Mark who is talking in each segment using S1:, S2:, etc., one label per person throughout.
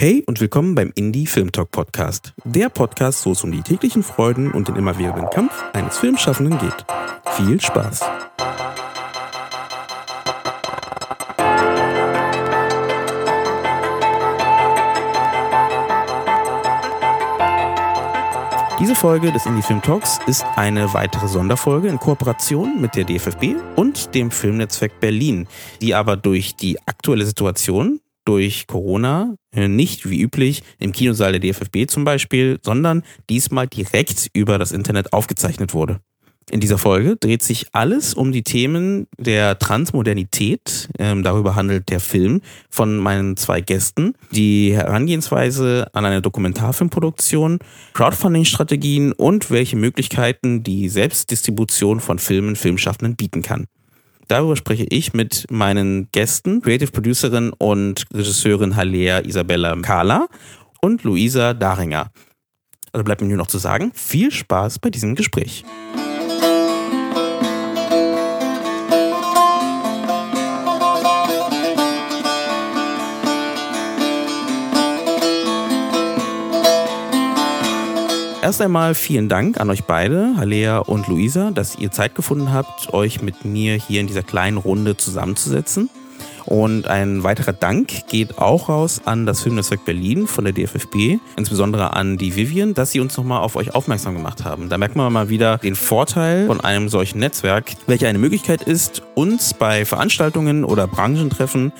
S1: Hey und willkommen beim Indie Film Talk Podcast. Der Podcast, wo es um die täglichen Freuden und den immerwährenden Kampf eines Filmschaffenden geht. Viel Spaß! Diese Folge des Indie Film Talks ist eine weitere Sonderfolge in Kooperation mit der DFFB und dem Filmnetzwerk Berlin, die aber durch die aktuelle Situation durch Corona äh, nicht wie üblich im Kinosaal der DFFB zum Beispiel, sondern diesmal direkt über das Internet aufgezeichnet wurde. In dieser Folge dreht sich alles um die Themen der Transmodernität. Ähm, darüber handelt der Film von meinen zwei Gästen. Die Herangehensweise an eine Dokumentarfilmproduktion, Crowdfunding-Strategien und welche Möglichkeiten die Selbstdistribution von Filmen Filmschaffenden bieten kann. Darüber spreche ich mit meinen Gästen, Creative Producerin und Regisseurin Halea Isabella Kala und Luisa Daringer. Also bleibt mir nur noch zu sagen, viel Spaß bei diesem Gespräch. Erst einmal vielen Dank an euch beide, Halea und Luisa, dass ihr Zeit gefunden habt, euch mit mir hier in dieser kleinen Runde zusammenzusetzen. Und ein weiterer Dank geht auch raus an das Filmnetzwerk Berlin von der DFFB, insbesondere an die Vivian, dass sie uns nochmal auf euch aufmerksam gemacht haben. Da merkt man mal wieder den Vorteil von einem solchen Netzwerk, welcher eine Möglichkeit ist, uns bei Veranstaltungen oder Branchentreffen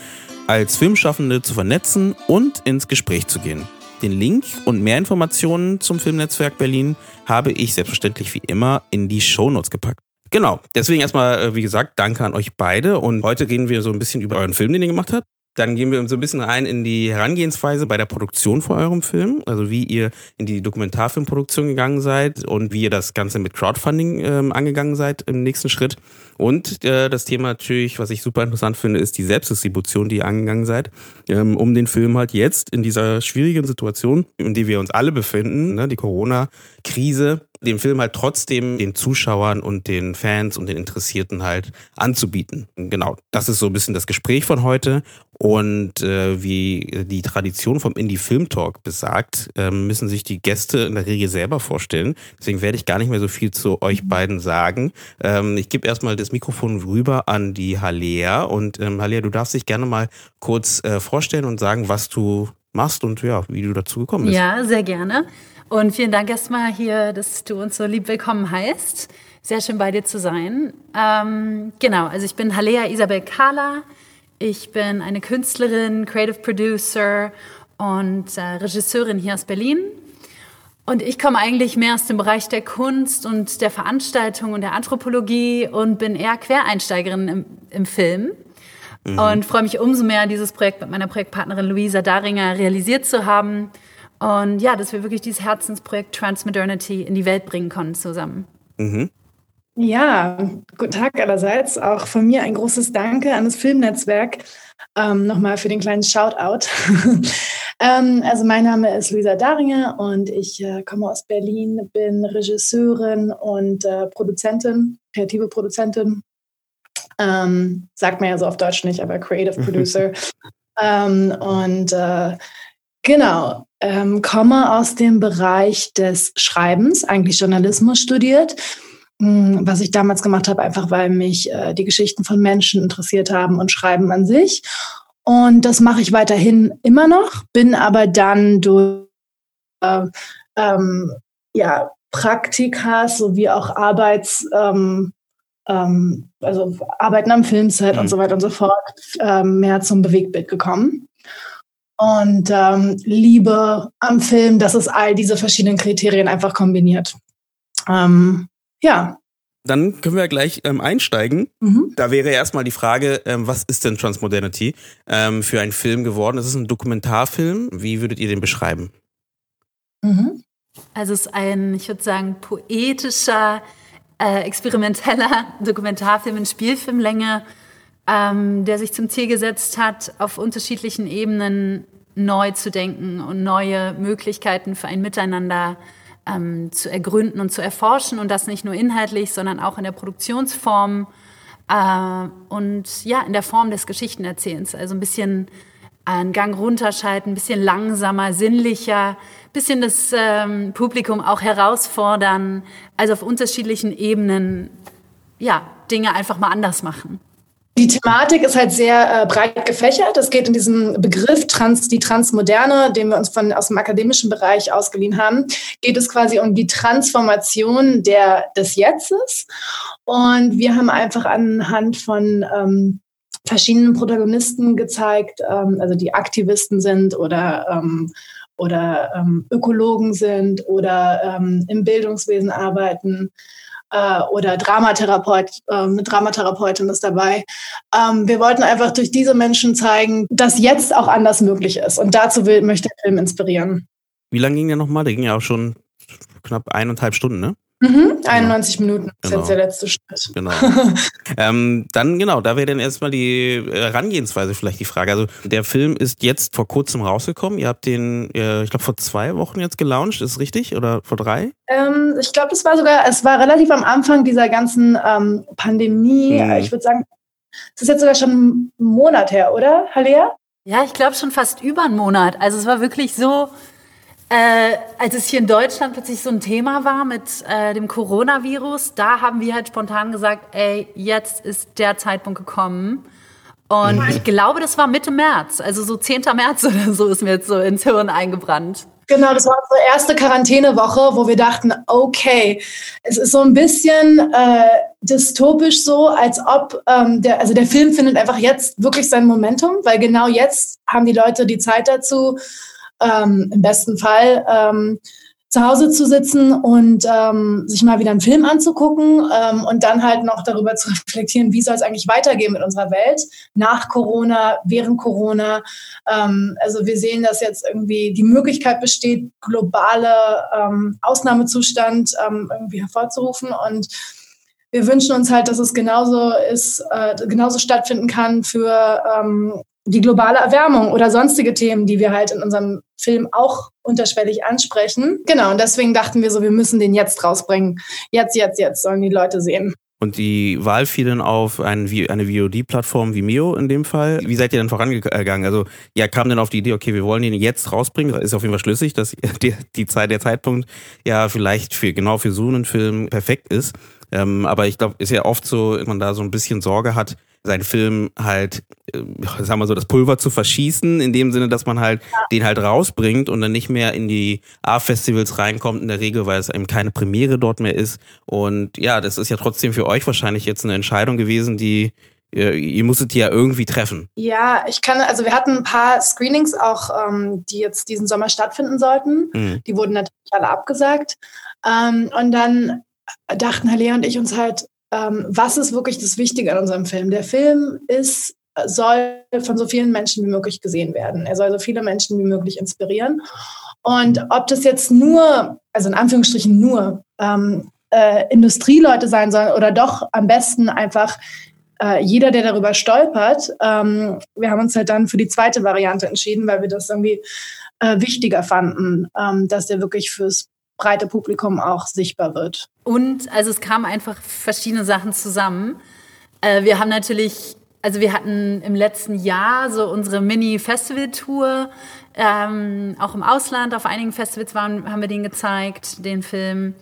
S1: als Filmschaffende zu vernetzen und ins Gespräch zu gehen. Den Link und mehr Informationen zum Filmnetzwerk Berlin habe ich selbstverständlich wie immer in die Shownotes gepackt. Genau, deswegen erstmal, äh, wie gesagt, danke an euch beide. Und heute reden wir so ein bisschen über euren Film, den ihr gemacht habt. Dann gehen wir so ein bisschen rein in die Herangehensweise bei der Produktion von eurem Film, also wie ihr in die Dokumentarfilmproduktion gegangen seid und wie ihr das Ganze mit Crowdfunding ähm, angegangen seid im nächsten Schritt. Und äh, das Thema natürlich, was ich super interessant finde, ist die Selbstdistribution, die ihr angegangen seid, ähm, um den Film halt jetzt in dieser schwierigen Situation, in der wir uns alle befinden, ne, die Corona-Krise, den Film halt trotzdem den Zuschauern und den Fans und den Interessierten halt anzubieten. Genau, das ist so ein bisschen das Gespräch von heute. Und äh, wie die Tradition vom Indie Film Talk besagt, äh, müssen sich die Gäste in der Regel selber vorstellen. Deswegen werde ich gar nicht mehr so viel zu euch beiden sagen. Ähm, ich gebe erstmal das Mikrofon rüber an die Halea. Und ähm, Halea, du darfst dich gerne mal kurz äh, vorstellen und sagen, was du machst und ja, wie du dazu gekommen bist.
S2: Ja, sehr gerne. Und vielen Dank erstmal hier, dass du uns so lieb willkommen heißt. Sehr schön bei dir zu sein. Ähm, genau, also ich bin Halea Isabel Kala. Ich bin eine Künstlerin, Creative Producer und äh, Regisseurin hier aus Berlin. Und ich komme eigentlich mehr aus dem Bereich der Kunst und der Veranstaltung und der Anthropologie und bin eher Quereinsteigerin im, im Film. Mhm. Und freue mich umso mehr, dieses Projekt mit meiner Projektpartnerin Luisa Daringer realisiert zu haben und ja, dass wir wirklich dieses Herzensprojekt Transmodernity in die Welt bringen konnten zusammen.
S3: Mhm. Ja, guten Tag allerseits. Auch von mir ein großes Danke an das Filmnetzwerk. Ähm, Nochmal für den kleinen Shoutout. ähm, also mein Name ist Luisa Daringer und ich äh, komme aus Berlin, bin Regisseurin und äh, Produzentin, kreative Produzentin. Ähm, sagt man ja so auf Deutsch nicht, aber Creative Producer. ähm, und äh, Genau, ähm, komme aus dem Bereich des Schreibens, eigentlich Journalismus studiert. Hm, was ich damals gemacht habe, einfach weil mich äh, die Geschichten von Menschen interessiert haben und Schreiben an sich. Und das mache ich weiterhin immer noch, bin aber dann durch äh, ähm, ja, Praktika sowie auch Arbeits, ähm, ähm, also Arbeiten am Filmset mhm. und so weiter und so fort äh, mehr zum Bewegtbild gekommen und ähm, Liebe am Film, dass es all diese verschiedenen Kriterien einfach kombiniert. Ähm, ja.
S1: Dann können wir gleich ähm, einsteigen. Mhm. Da wäre erstmal die Frage, ähm, was ist denn Transmodernity ähm, für einen Film geworden? Es ist ein Dokumentarfilm. Wie würdet ihr den beschreiben?
S2: Mhm. Also es ist ein, ich würde sagen, poetischer, äh, experimenteller Dokumentarfilm in Spielfilmlänge ähm, der sich zum Ziel gesetzt hat, auf unterschiedlichen Ebenen neu zu denken und neue Möglichkeiten für ein Miteinander ähm, zu ergründen und zu erforschen und das nicht nur inhaltlich, sondern auch in der Produktionsform äh, und ja, in der Form des Geschichtenerzählens. Also ein bisschen einen Gang runterschalten, ein bisschen langsamer, sinnlicher, ein bisschen das ähm, Publikum auch herausfordern, also auf unterschiedlichen Ebenen, ja, Dinge einfach mal anders machen.
S3: Die Thematik ist halt sehr äh, breit gefächert. Es geht in diesem Begriff Trans, die Transmoderne, den wir uns von, aus dem akademischen Bereich ausgeliehen haben, geht es quasi um die Transformation der, des Jetztes. Und wir haben einfach anhand von ähm, verschiedenen Protagonisten gezeigt, ähm, also die Aktivisten sind oder ähm, oder ähm, Ökologen sind oder ähm, im Bildungswesen arbeiten äh, oder Dramatherapeut, äh, eine Dramatherapeutin ist dabei. Ähm, wir wollten einfach durch diese Menschen zeigen, dass jetzt auch anders möglich ist. Und dazu will, möchte der Film inspirieren.
S1: Wie lange ging der nochmal? Der ging ja auch schon knapp eineinhalb Stunden, ne?
S3: Mhm, 91 genau. Minuten ist genau. jetzt der letzte Schritt.
S1: Genau. ähm, dann genau, da wäre dann erstmal die Herangehensweise vielleicht die Frage. Also der Film ist jetzt vor kurzem rausgekommen. Ihr habt den, äh, ich glaube, vor zwei Wochen jetzt gelauncht, ist richtig? Oder vor drei?
S3: Ähm, ich glaube, das war sogar, es war relativ am Anfang dieser ganzen ähm, Pandemie. Mhm. Ich würde sagen, es ist jetzt sogar schon einen Monat her, oder, Halea?
S2: Ja, ich glaube schon fast über einen Monat. Also es war wirklich so, äh, als es hier in Deutschland plötzlich so ein Thema war mit äh, dem Coronavirus, da haben wir halt spontan gesagt, ey, jetzt ist der Zeitpunkt gekommen. Und mhm. ich glaube, das war Mitte März, also so 10. März oder so ist mir jetzt so ins Hirn eingebrannt.
S3: Genau, das war unsere erste Quarantänewoche, wo wir dachten, okay, es ist so ein bisschen äh, dystopisch so, als ob ähm, der, also der Film findet einfach jetzt wirklich sein Momentum, weil genau jetzt haben die Leute die Zeit dazu, ähm, im besten Fall ähm, zu Hause zu sitzen und ähm, sich mal wieder einen Film anzugucken ähm, und dann halt noch darüber zu reflektieren, wie soll es eigentlich weitergehen mit unserer Welt nach Corona, während Corona. Ähm, also wir sehen, dass jetzt irgendwie die Möglichkeit besteht, globale ähm, Ausnahmezustand ähm, irgendwie hervorzurufen und wir wünschen uns halt, dass es genauso ist, äh, genauso stattfinden kann für ähm, die globale Erwärmung oder sonstige Themen, die wir halt in unserem Film auch unterschwellig ansprechen. Genau, und deswegen dachten wir so, wir müssen den jetzt rausbringen. Jetzt, jetzt, jetzt sollen die Leute sehen.
S1: Und die Wahl fiel dann auf ein, eine VOD-Plattform wie Mio in dem Fall. Wie seid ihr dann vorangegangen? Also, ja, kam dann auf die Idee, okay, wir wollen den jetzt rausbringen. Das ist auf jeden Fall schlüssig, dass die, die Zeit, der Zeitpunkt ja vielleicht für genau für so einen Film perfekt ist. Ähm, aber ich glaube, ist ja oft so, dass man da so ein bisschen Sorge hat, seinen Film halt, äh, sagen wir so, das Pulver zu verschießen, in dem Sinne, dass man halt ja. den halt rausbringt und dann nicht mehr in die A-Festivals reinkommt, in der Regel, weil es eben keine Premiere dort mehr ist. Und ja, das ist ja trotzdem für euch wahrscheinlich jetzt eine Entscheidung gewesen, die ihr, ihr musstet die ja irgendwie treffen.
S3: Ja, ich kann, also wir hatten ein paar Screenings auch, ähm, die jetzt diesen Sommer stattfinden sollten. Mhm. Die wurden natürlich alle abgesagt. Ähm, und dann dachten Halle und ich uns halt, ähm, was ist wirklich das Wichtige an unserem Film? Der Film ist, soll von so vielen Menschen wie möglich gesehen werden. Er soll so viele Menschen wie möglich inspirieren. Und ob das jetzt nur, also in Anführungsstrichen nur, ähm, äh, Industrieleute sein sollen oder doch am besten einfach äh, jeder, der darüber stolpert. Ähm, wir haben uns halt dann für die zweite Variante entschieden, weil wir das irgendwie äh, wichtiger fanden, ähm, dass der wirklich fürs breite Publikum auch sichtbar wird.
S2: Und also es kamen einfach verschiedene Sachen zusammen. Äh, wir haben natürlich, also wir hatten im letzten Jahr so unsere Mini-Festival-Tour, ähm, auch im Ausland, auf einigen Festivals waren, haben wir den gezeigt, den Film.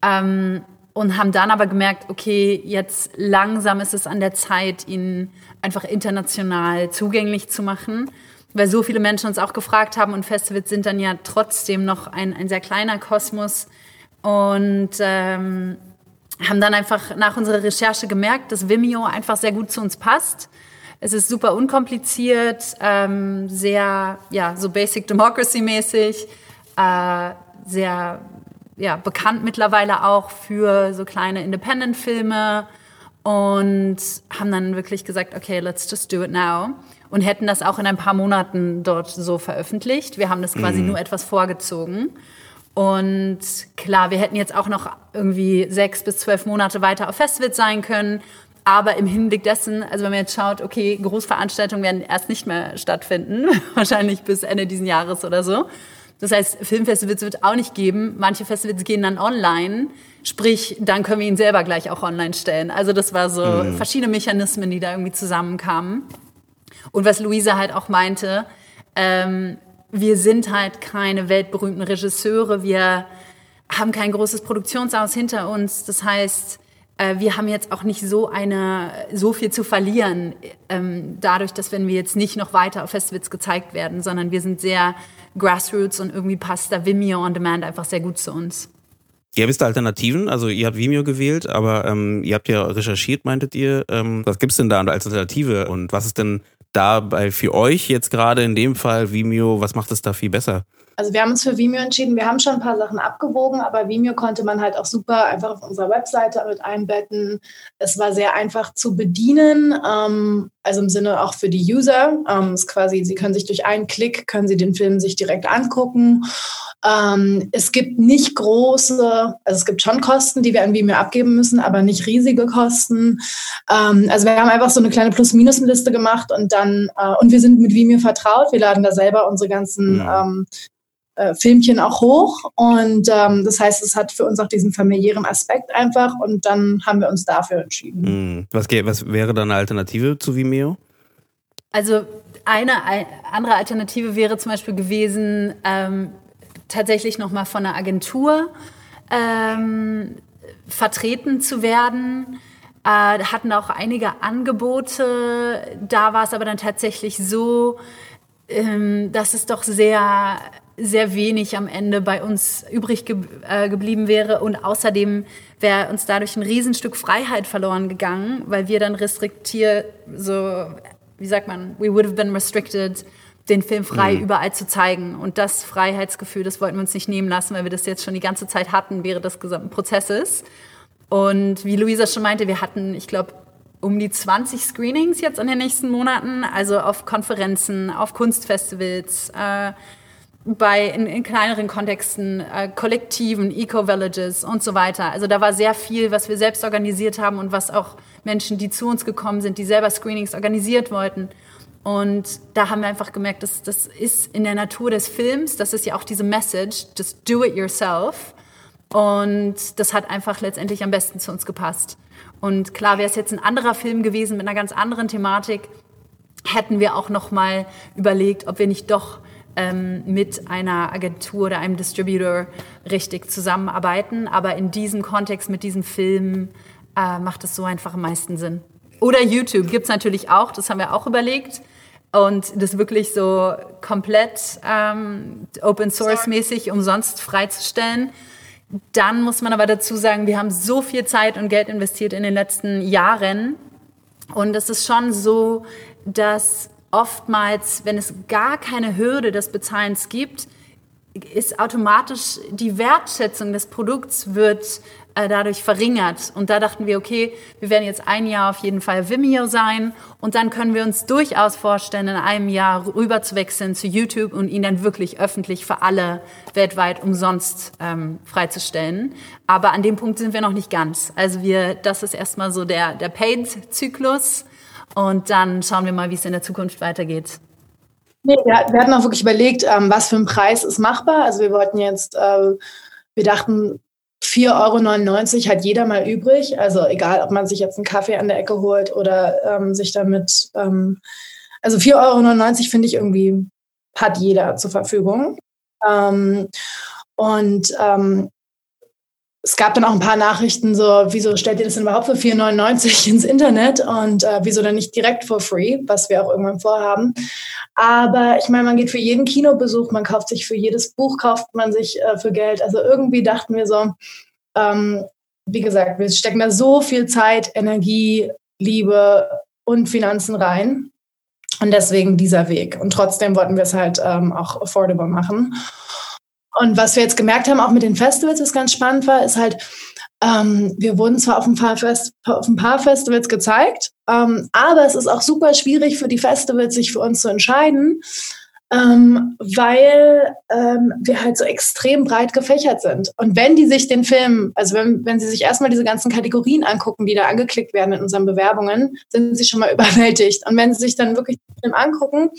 S2: Ähm, und haben dann aber gemerkt, okay, jetzt langsam ist es an der Zeit, ihn einfach international zugänglich zu machen weil so viele Menschen uns auch gefragt haben und Festivals sind dann ja trotzdem noch ein, ein sehr kleiner Kosmos und ähm, haben dann einfach nach unserer Recherche gemerkt, dass Vimeo einfach sehr gut zu uns passt. Es ist super unkompliziert, ähm, sehr, ja, so Basic Democracy-mäßig, äh, sehr, ja, bekannt mittlerweile auch für so kleine Independent-Filme und haben dann wirklich gesagt, okay, let's just do it now und hätten das auch in ein paar Monaten dort so veröffentlicht. Wir haben das quasi mhm. nur etwas vorgezogen. Und klar, wir hätten jetzt auch noch irgendwie sechs bis zwölf Monate weiter auf Festivals sein können. Aber im Hinblick dessen, also wenn man jetzt schaut, okay, Großveranstaltungen werden erst nicht mehr stattfinden, wahrscheinlich bis Ende diesen Jahres oder so. Das heißt, Filmfestivals wird es auch nicht geben. Manche Festivals gehen dann online. Sprich, dann können wir ihn selber gleich auch online stellen. Also das war so mhm. verschiedene Mechanismen, die da irgendwie zusammenkamen. Und was Luisa halt auch meinte, Ähm, wir sind halt keine weltberühmten Regisseure, wir haben kein großes Produktionshaus hinter uns. Das heißt, äh, wir haben jetzt auch nicht so eine so viel zu verlieren, ähm, dadurch, dass wenn wir jetzt nicht noch weiter auf Festivals gezeigt werden, sondern wir sind sehr Grassroots und irgendwie passt da Vimeo on Demand einfach sehr gut zu uns.
S1: Es da Alternativen? Also ihr habt Vimeo gewählt, aber ähm, ihr habt ja recherchiert, meintet ihr. Ähm, was gibt's denn da als Alternative und was ist denn dabei für euch jetzt gerade in dem Fall Vimeo, was macht es da viel besser?
S3: Also wir haben uns für Vimeo entschieden. Wir haben schon ein paar Sachen abgewogen, aber Vimeo konnte man halt auch super einfach auf unserer Webseite mit einbetten. Es war sehr einfach zu bedienen, ähm, also im Sinne auch für die User. Ähm, ist quasi, sie können sich durch einen Klick können sie den Film sich direkt angucken. Ähm, es gibt nicht große, also es gibt schon Kosten, die wir an Vimeo abgeben müssen, aber nicht riesige Kosten. Ähm, also wir haben einfach so eine kleine Plus-Minus-Liste gemacht und dann äh, und wir sind mit Vimeo vertraut. Wir laden da selber unsere ganzen ja. Äh, Filmchen auch hoch. Und ähm, das heißt, es hat für uns auch diesen familiären Aspekt einfach. Und dann haben wir uns dafür entschieden.
S1: Mhm. Was, was wäre dann eine Alternative zu Vimeo?
S2: Also eine andere Alternative wäre zum Beispiel gewesen, ähm, tatsächlich nochmal von einer Agentur ähm, vertreten zu werden. Äh, hatten auch einige Angebote. Da war es aber dann tatsächlich so, ähm, dass es doch sehr sehr wenig am Ende bei uns übrig ge äh, geblieben wäre. Und außerdem wäre uns dadurch ein Riesenstück Freiheit verloren gegangen, weil wir dann restriktiert, so, wie sagt man, we would have been restricted, den Film frei mhm. überall zu zeigen. Und das Freiheitsgefühl, das wollten wir uns nicht nehmen lassen, weil wir das jetzt schon die ganze Zeit hatten während des gesamten Prozesses. Und wie Luisa schon meinte, wir hatten, ich glaube, um die 20 Screenings jetzt in den nächsten Monaten, also auf Konferenzen, auf Kunstfestivals, äh, bei in, in kleineren Kontexten, äh, Kollektiven, Eco-Villages und so weiter. Also da war sehr viel, was wir selbst organisiert haben und was auch Menschen, die zu uns gekommen sind, die selber Screenings organisiert wollten. Und da haben wir einfach gemerkt, dass das ist in der Natur des Films, das ist ja auch diese Message, just do it yourself. Und das hat einfach letztendlich am besten zu uns gepasst. Und klar, wäre es jetzt ein anderer Film gewesen mit einer ganz anderen Thematik, hätten wir auch noch mal überlegt, ob wir nicht doch ähm, mit einer Agentur oder einem Distributor richtig zusammenarbeiten. Aber in diesem Kontext mit diesem Film äh, macht es so einfach am meisten Sinn. Oder YouTube gibt es natürlich auch, das haben wir auch überlegt. Und das wirklich so komplett ähm, Open Source mäßig umsonst freizustellen. Dann muss man aber dazu sagen, wir haben so viel Zeit und Geld investiert in den letzten Jahren. Und es ist schon so, dass oftmals, wenn es gar keine Hürde des Bezahlens gibt, ist automatisch die Wertschätzung des Produkts wird äh, dadurch verringert. Und da dachten wir, okay, wir werden jetzt ein Jahr auf jeden Fall Vimeo sein und dann können wir uns durchaus vorstellen, in einem Jahr rüber zu wechseln zu YouTube und ihn dann wirklich öffentlich für alle weltweit umsonst ähm, freizustellen. Aber an dem Punkt sind wir noch nicht ganz. Also wir, das ist erstmal so der, der Paid-Zyklus. Und dann schauen wir mal, wie es in der Zukunft weitergeht.
S3: Nee, wir, wir hatten auch wirklich überlegt, ähm, was für ein Preis ist machbar. Also wir wollten jetzt, äh, wir dachten, 4,99 Euro hat jeder mal übrig. Also egal, ob man sich jetzt einen Kaffee an der Ecke holt oder ähm, sich damit, ähm, also 4,99 Euro finde ich irgendwie, hat jeder zur Verfügung. Ähm, und ähm, es gab dann auch ein paar Nachrichten so, wieso stellt ihr das denn überhaupt für 4,99 ins Internet und äh, wieso dann nicht direkt for free, was wir auch irgendwann vorhaben. Aber ich meine, man geht für jeden Kinobesuch, man kauft sich für jedes Buch, kauft man sich äh, für Geld. Also irgendwie dachten wir so, ähm, wie gesagt, wir stecken da so viel Zeit, Energie, Liebe und Finanzen rein. Und deswegen dieser Weg. Und trotzdem wollten wir es halt ähm, auch affordable machen. Und was wir jetzt gemerkt haben, auch mit den Festivals, was ganz spannend war, ist halt, ähm, wir wurden zwar auf ein paar, Fest auf ein paar Festivals gezeigt, ähm, aber es ist auch super schwierig für die Festivals, sich für uns zu entscheiden, ähm, weil ähm, wir halt so extrem breit gefächert sind. Und wenn die sich den Film, also wenn, wenn sie sich erstmal diese ganzen Kategorien angucken, die da angeklickt werden in unseren Bewerbungen, sind sie schon mal überwältigt. Und wenn sie sich dann wirklich den Film angucken,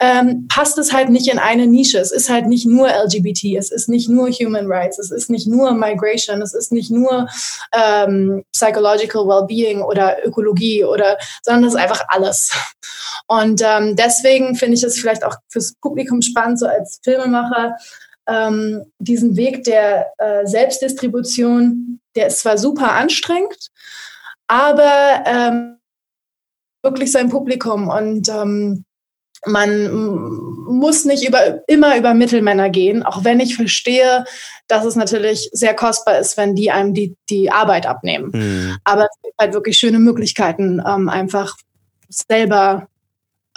S3: ähm, passt es halt nicht in eine Nische. Es ist halt nicht nur LGBT, es ist nicht nur Human Rights, es ist nicht nur Migration, es ist nicht nur ähm, Psychological Wellbeing oder Ökologie oder, sondern es ist einfach alles. Und ähm, deswegen finde ich es vielleicht auch fürs das Publikum spannend, so als Filmemacher, ähm, diesen Weg der äh, Selbstdistribution, der ist zwar super anstrengend, aber ähm, wirklich sein Publikum und ähm, man muss nicht über, immer über Mittelmänner gehen, auch wenn ich verstehe, dass es natürlich sehr kostbar ist, wenn die einem die, die Arbeit abnehmen. Mhm. Aber es gibt halt wirklich schöne Möglichkeiten, ähm, einfach selber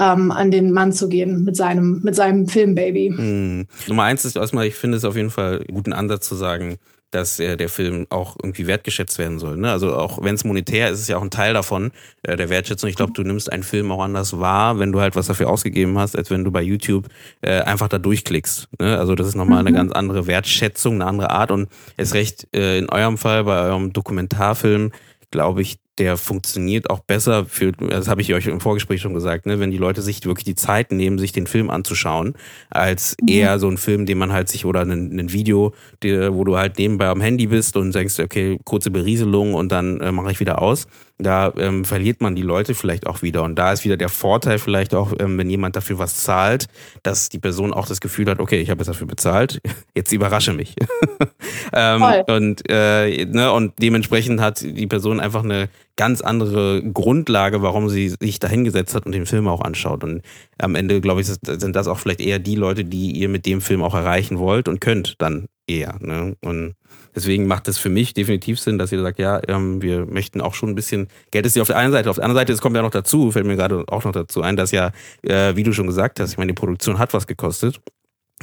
S3: ähm, an den Mann zu gehen mit seinem, mit seinem Filmbaby.
S1: Mhm. Nummer eins ist erstmal, ich finde es auf jeden Fall einen guten Ansatz zu sagen, dass äh, der Film auch irgendwie wertgeschätzt werden soll. Ne? Also auch wenn es monetär ist, ist es ja auch ein Teil davon, äh, der Wertschätzung. Ich glaube, du nimmst einen Film auch anders wahr, wenn du halt was dafür ausgegeben hast, als wenn du bei YouTube äh, einfach da durchklickst. Ne? Also das ist nochmal eine mhm. ganz andere Wertschätzung, eine andere Art. Und es recht äh, in eurem Fall, bei eurem Dokumentarfilm, glaube ich, der funktioniert auch besser für, das habe ich euch im Vorgespräch schon gesagt, ne, wenn die Leute sich wirklich die Zeit nehmen, sich den Film anzuschauen, als mhm. eher so ein Film, den man halt sich oder ein, ein Video, die, wo du halt nebenbei am Handy bist und denkst, okay, kurze Berieselung und dann äh, mache ich wieder aus. Da ähm, verliert man die Leute vielleicht auch wieder. Und da ist wieder der Vorteil vielleicht auch, ähm, wenn jemand dafür was zahlt, dass die Person auch das Gefühl hat, okay, ich habe es dafür bezahlt, jetzt überrasche mich. ähm, und, äh, ne, und dementsprechend hat die Person einfach eine ganz andere Grundlage, warum sie sich da hingesetzt hat und den Film auch anschaut. Und am Ende, glaube ich, sind das auch vielleicht eher die Leute, die ihr mit dem Film auch erreichen wollt und könnt dann eher. Ne? Und deswegen macht es für mich definitiv Sinn, dass ihr sagt, ja, ähm, wir möchten auch schon ein bisschen, Geld ist ja auf der einen Seite, auf der anderen Seite, es kommt ja noch dazu, fällt mir gerade auch noch dazu ein, dass ja, äh, wie du schon gesagt hast, ich meine, die Produktion hat was gekostet.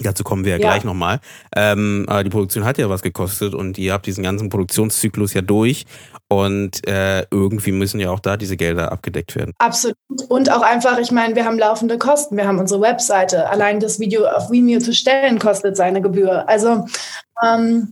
S1: Dazu kommen wir ja, ja. gleich nochmal. Ähm, aber die Produktion hat ja was gekostet und ihr habt diesen ganzen Produktionszyklus ja durch und äh, irgendwie müssen ja auch da diese Gelder abgedeckt werden.
S3: Absolut. Und auch einfach, ich meine, wir haben laufende Kosten. Wir haben unsere Webseite. Allein das Video auf Vimeo zu stellen kostet seine Gebühr. Also ähm,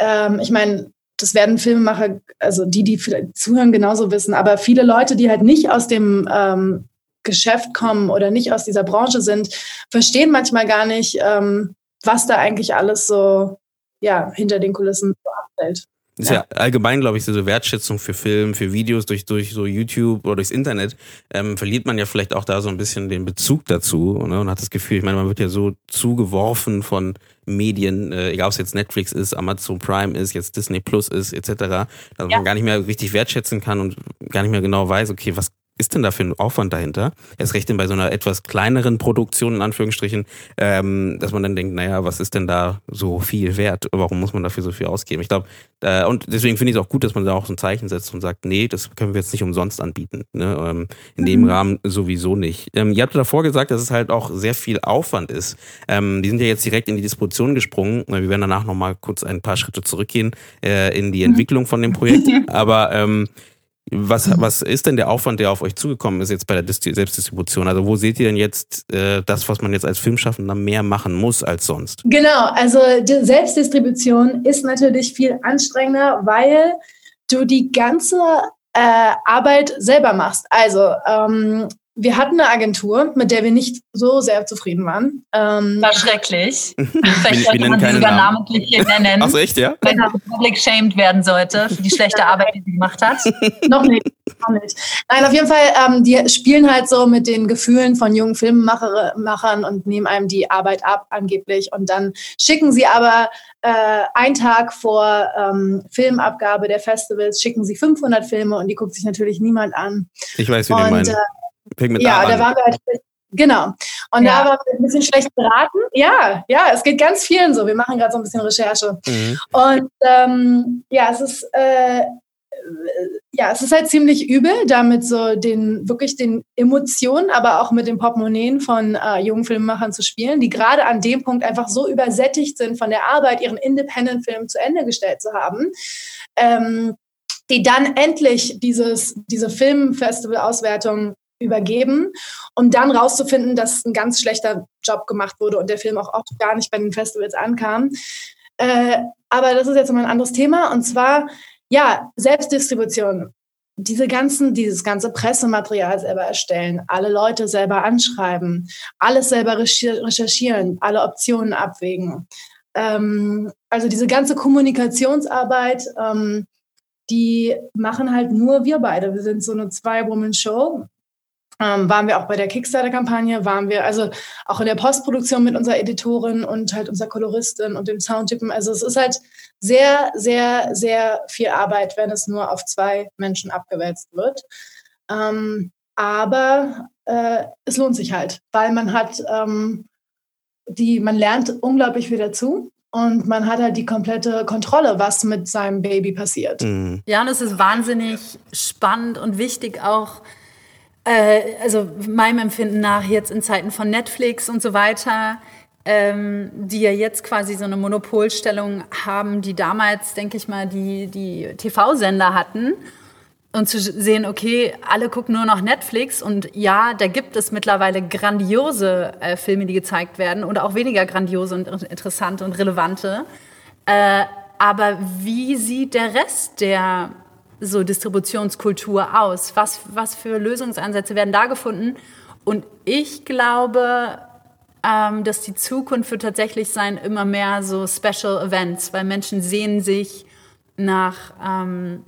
S3: ähm, ich meine, das werden Filmemacher, also die, die vielleicht zuhören, genauso wissen. Aber viele Leute, die halt nicht aus dem ähm, Geschäft kommen oder nicht aus dieser Branche sind, verstehen manchmal gar nicht, ähm, was da eigentlich alles so ja, hinter den Kulissen so abfällt.
S1: Das ist ja, ja allgemein, glaube ich, so Wertschätzung für Film, für Videos durch, durch so YouTube oder durchs Internet, ähm, verliert man ja vielleicht auch da so ein bisschen den Bezug dazu ne, und hat das Gefühl, ich meine, man wird ja so zugeworfen von Medien, äh, egal ob es jetzt Netflix ist, Amazon Prime ist, jetzt Disney Plus ist, etc., dass ja. man gar nicht mehr richtig wertschätzen kann und gar nicht mehr genau weiß, okay, was ist denn da für ein Aufwand dahinter? Erst recht denn bei so einer etwas kleineren Produktion, in Anführungsstrichen, ähm, dass man dann denkt, naja, was ist denn da so viel wert? Warum muss man dafür so viel ausgeben? Ich glaube, äh, und deswegen finde ich es auch gut, dass man da auch so ein Zeichen setzt und sagt, nee, das können wir jetzt nicht umsonst anbieten. Ne? Ähm, in dem mhm. Rahmen sowieso nicht. Ähm, ihr habt davor gesagt, dass es halt auch sehr viel Aufwand ist. Ähm, die sind ja jetzt direkt in die Disposition gesprungen. Wir werden danach nochmal kurz ein paar Schritte zurückgehen äh, in die mhm. Entwicklung von dem Projekt. Aber ähm, was, was ist denn der Aufwand, der auf euch zugekommen ist jetzt bei der Selbstdistribution? Also wo seht ihr denn jetzt äh, das, was man jetzt als Filmschaffender mehr machen muss als sonst?
S3: Genau, also die Selbstdistribution ist natürlich viel anstrengender, weil du die ganze äh, Arbeit selber machst. Also ähm, wir hatten eine Agentur, mit der wir nicht so sehr zufrieden waren.
S2: Ähm, War schrecklich. Vielleicht sollte man sie sogar namentlich hier nennen.
S1: Ach echt, ja?
S2: Wenn er public shamed werden sollte für die schlechte Arbeit, die sie gemacht hat.
S3: noch nicht, noch nicht. Nein, auf jeden Fall, ähm, die spielen halt so mit den Gefühlen von jungen Filmemachern und nehmen einem die Arbeit ab, angeblich. Und dann schicken sie aber äh, einen Tag vor ähm, Filmabgabe der Festivals, schicken sie 500 Filme und die guckt sich natürlich niemand an.
S1: Ich weiß, wie du meinst. Äh,
S3: Mit ja, da waren wir halt, genau. Und ja. da waren wir ein bisschen schlecht beraten. Ja, ja, es geht ganz vielen so. Wir machen gerade so ein bisschen Recherche. Mhm. Und ähm, ja, es ist äh, ja, es ist halt ziemlich übel, damit so den wirklich den Emotionen, aber auch mit den Portemonnaies von äh, jungen Filmemachern zu spielen, die gerade an dem Punkt einfach so übersättigt sind von der Arbeit, ihren Independent-Film zu Ende gestellt zu haben. Ähm, die dann endlich dieses, diese Filmfestival-Auswertung übergeben, um dann rauszufinden, dass ein ganz schlechter Job gemacht wurde und der Film auch oft gar nicht bei den Festivals ankam. Äh, aber das ist jetzt mal ein anderes Thema und zwar, ja, Selbstdistribution. Diese ganzen, dieses ganze Pressematerial selber erstellen, alle Leute selber anschreiben, alles selber recherchieren, alle Optionen abwägen. Ähm, also diese ganze Kommunikationsarbeit, ähm, die machen halt nur wir beide. Wir sind so eine Zwei-Woman-Show ähm, waren wir auch bei der Kickstarter-Kampagne, waren wir also auch in der Postproduktion mit unserer Editorin und halt unserer Koloristin und dem Soundtypen. Also es ist halt sehr, sehr, sehr viel Arbeit, wenn es nur auf zwei Menschen abgewälzt wird. Ähm, aber äh, es lohnt sich halt, weil man hat ähm, die, man lernt unglaublich viel dazu und man hat halt die komplette Kontrolle, was mit seinem Baby passiert.
S2: Mhm. Ja, und es ist wahnsinnig spannend und wichtig auch, äh, also meinem Empfinden nach jetzt in Zeiten von Netflix und so weiter, ähm, die ja jetzt quasi so eine Monopolstellung haben, die damals, denke ich mal, die, die TV-Sender hatten. Und zu sehen, okay, alle gucken nur noch Netflix und ja, da gibt es mittlerweile grandiose äh, Filme, die gezeigt werden und auch weniger grandiose und interessante und relevante. Äh, aber wie sieht der Rest der so Distributionskultur aus? Was, was für Lösungsansätze werden da gefunden? Und ich glaube, ähm, dass die Zukunft wird tatsächlich sein, immer mehr so Special Events, weil Menschen sehen sich nach ähm,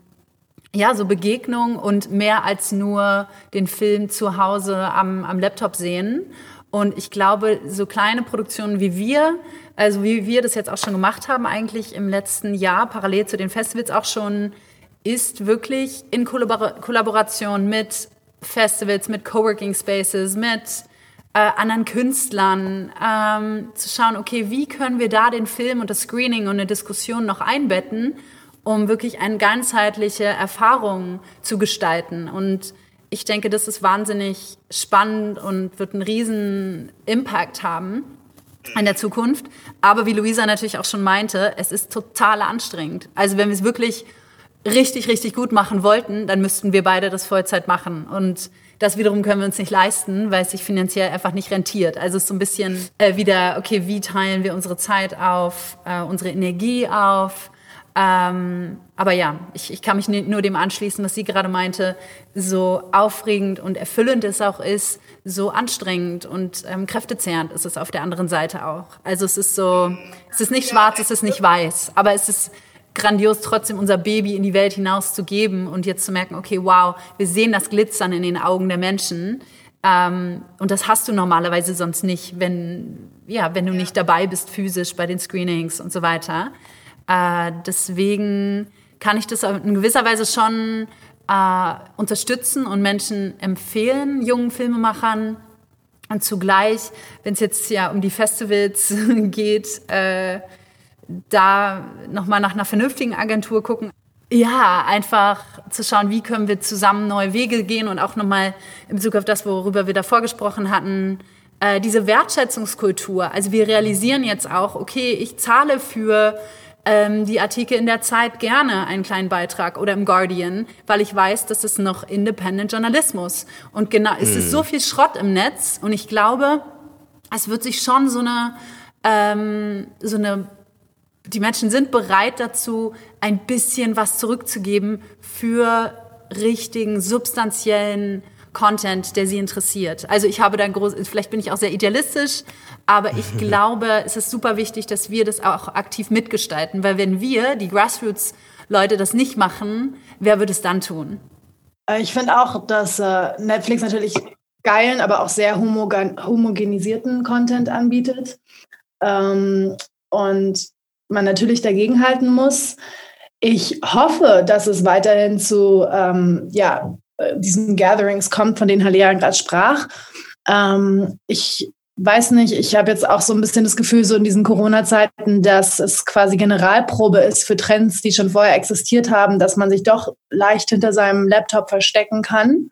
S2: ja, so Begegnung und mehr als nur den Film zu Hause am, am Laptop sehen. Und ich glaube, so kleine Produktionen wie wir, also wie wir das jetzt auch schon gemacht haben, eigentlich im letzten Jahr, parallel zu den Festivals auch schon, ist wirklich in Kollabor Kollaboration mit Festivals, mit Coworking Spaces, mit äh, anderen Künstlern, ähm, zu schauen, okay, wie können wir da den Film und das Screening und eine Diskussion noch einbetten, um wirklich eine ganzheitliche Erfahrung zu gestalten. Und ich denke, das ist wahnsinnig spannend und wird einen riesen Impact haben in der Zukunft. Aber wie Luisa natürlich auch schon meinte, es ist total anstrengend. Also wenn wir es wirklich richtig, richtig gut machen wollten, dann müssten wir beide das Vollzeit machen. Und das wiederum können wir uns nicht leisten, weil es sich finanziell einfach nicht rentiert. Also es ist so ein bisschen äh, wieder, okay, wie teilen wir unsere Zeit auf, äh, unsere Energie auf, ähm, aber ja, ich, ich kann mich nur dem anschließen, was sie gerade meinte, so aufregend und erfüllend es auch ist, so anstrengend und ähm, kräftezehrend ist es auf der anderen Seite auch. Also es ist so, es ist nicht schwarz, es ist nicht weiß, aber es ist grandios, trotzdem unser Baby in die Welt hinaus zu geben und jetzt zu merken, okay, wow, wir sehen das Glitzern in den Augen der Menschen. Ähm, und das hast du normalerweise sonst nicht, wenn, ja, wenn du nicht dabei bist physisch bei den Screenings und so weiter. Äh, deswegen kann ich das in gewisser Weise schon äh, unterstützen und Menschen empfehlen, jungen Filmemachern. Und zugleich, wenn es jetzt ja um die Festivals geht, äh, da nochmal nach einer vernünftigen Agentur gucken. Ja, einfach zu schauen, wie können wir zusammen neue Wege gehen und auch nochmal in Bezug auf das, worüber wir davor gesprochen hatten, äh, diese Wertschätzungskultur. Also wir realisieren jetzt auch, okay, ich zahle für ähm, die Artikel in der Zeit gerne einen kleinen Beitrag oder im Guardian, weil ich weiß, das ist noch Independent Journalismus. Und genau, es ist hm. so viel Schrott im Netz und ich glaube, es wird sich schon so eine, ähm, so eine, die Menschen sind bereit dazu, ein bisschen was zurückzugeben für richtigen, substanziellen Content, der sie interessiert. Also ich habe da groß, vielleicht bin ich auch sehr idealistisch, aber ich glaube, es ist super wichtig, dass wir das auch aktiv mitgestalten, weil wenn wir, die Grassroots-Leute, das nicht machen, wer wird es dann tun?
S3: Äh, ich finde auch, dass äh, Netflix natürlich geilen, aber auch sehr homogen homogenisierten Content anbietet ähm, und man natürlich dagegenhalten muss. Ich hoffe, dass es weiterhin zu ähm, ja, äh, diesen Gatherings kommt, von denen Halea gerade sprach. Ähm, ich weiß nicht, ich habe jetzt auch so ein bisschen das Gefühl, so in diesen Corona-Zeiten, dass es quasi Generalprobe ist für Trends, die schon vorher existiert haben, dass man sich doch leicht hinter seinem Laptop verstecken kann.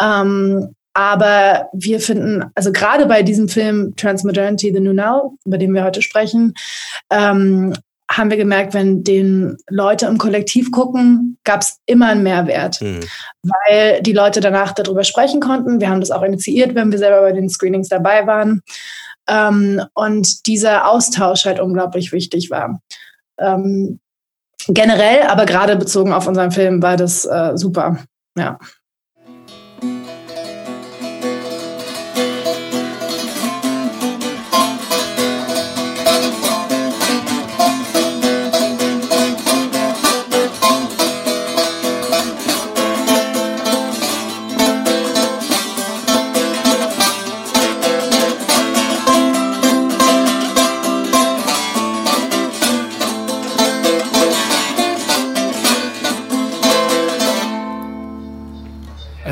S3: Ähm, aber wir finden, also gerade bei diesem Film Transmodernity, The New Now, über den wir heute sprechen, ähm, haben wir gemerkt, wenn den Leute im Kollektiv gucken, gab es immer einen Mehrwert, mhm. weil die Leute danach darüber sprechen konnten. Wir haben das auch initiiert, wenn wir selber bei den Screenings dabei waren. Ähm, und dieser Austausch halt unglaublich wichtig war. Ähm, generell, aber gerade bezogen auf unseren Film, war das äh, super. Ja.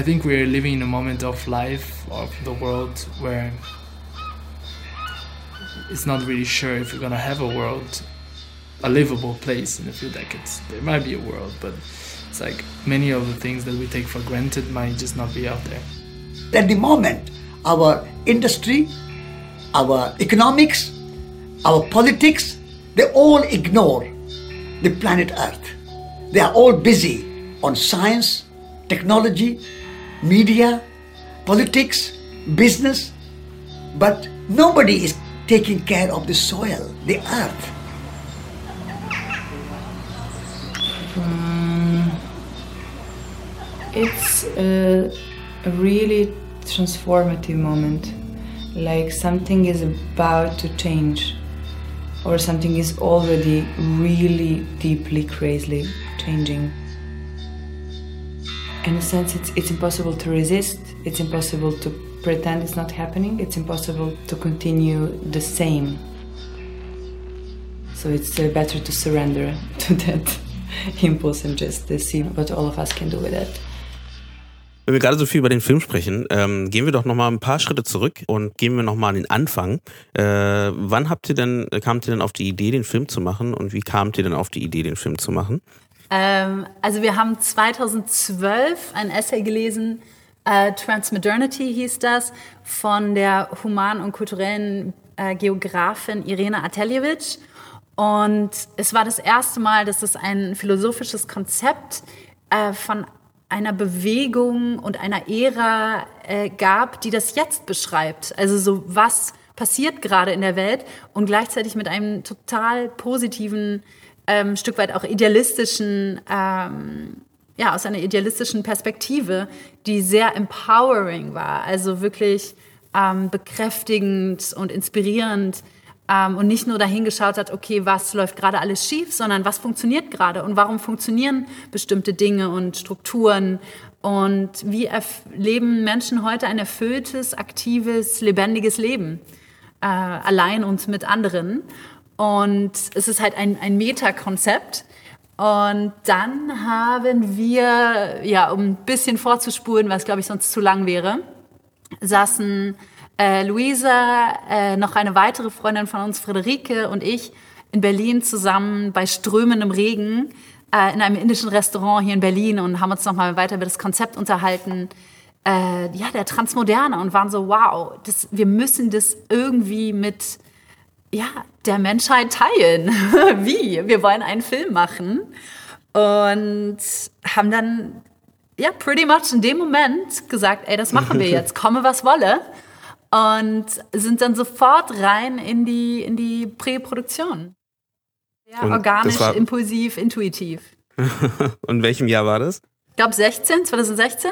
S4: Think we're living in a moment of life of the world where it's not really sure if we're gonna have a world, a livable place in a few decades. There might be a world, but it's like many of the things that we take for granted might just not be out there.
S5: At the moment, our industry, our economics, our politics, they all ignore the planet Earth. They are all busy on science, technology, media, politics, business, but nobody is taking care of the soil, the earth.
S6: Um, it's a, a really transformative moment. Like something is about to change, or something is already really deeply, crazily changing. In a sense, it's, it's impossible to resist, it's impossible to pretend it's not happening, it's impossible to continue the same. So it's uh, better to surrender to that impulse and just uh, see what all of us can do with it.
S1: Wenn wir gerade so viel über den Film sprechen, ähm, gehen wir doch noch mal ein paar Schritte zurück und gehen wir noch mal an den Anfang. Äh, wann habt ihr denn, kamt ihr denn auf die Idee, den Film zu machen und wie kamt ihr denn auf die Idee, den Film zu machen?
S2: Ähm, also wir haben 2012 ein Essay gelesen, äh, Transmodernity hieß das, von der human- und kulturellen äh, Geografin Irena Ateljevich. Und es war das erste Mal, dass es ein philosophisches Konzept äh, von einer Bewegung und einer Ära äh, gab, die das jetzt beschreibt. Also so was passiert gerade in der Welt und gleichzeitig mit einem total positiven, ähm, Stück weit auch idealistischen, ähm, ja, aus einer idealistischen Perspektive, die sehr empowering war. Also wirklich ähm, bekräftigend und inspirierend ähm, und nicht nur dahin geschaut hat, okay, was läuft gerade alles schief, sondern was funktioniert gerade und warum funktionieren bestimmte Dinge und Strukturen und wie leben Menschen heute ein erfülltes, aktives, lebendiges Leben, äh, allein und mit anderen. Und es ist halt ein, ein Metakonzept. Und dann haben wir, ja, um ein bisschen vorzuspulen, was glaube ich sonst zu lang wäre, saßen äh, Luisa, äh, noch eine weitere Freundin von uns, Friederike und ich in Berlin zusammen bei strömendem Regen äh, in einem indischen Restaurant hier in Berlin und haben uns nochmal weiter über das Konzept unterhalten. Äh, ja, der Transmoderne und waren so, wow, das, wir müssen das irgendwie mit ja, der Menschheit teilen. Wie? Wir wollen einen Film machen und haben dann ja pretty much in dem Moment gesagt, ey, das machen wir jetzt, komme was wolle und sind dann sofort rein in die, in die Präproduktion. Ja, und organisch, impulsiv, intuitiv.
S1: und in welchem Jahr war das?
S2: Ich glaube 16, 2016.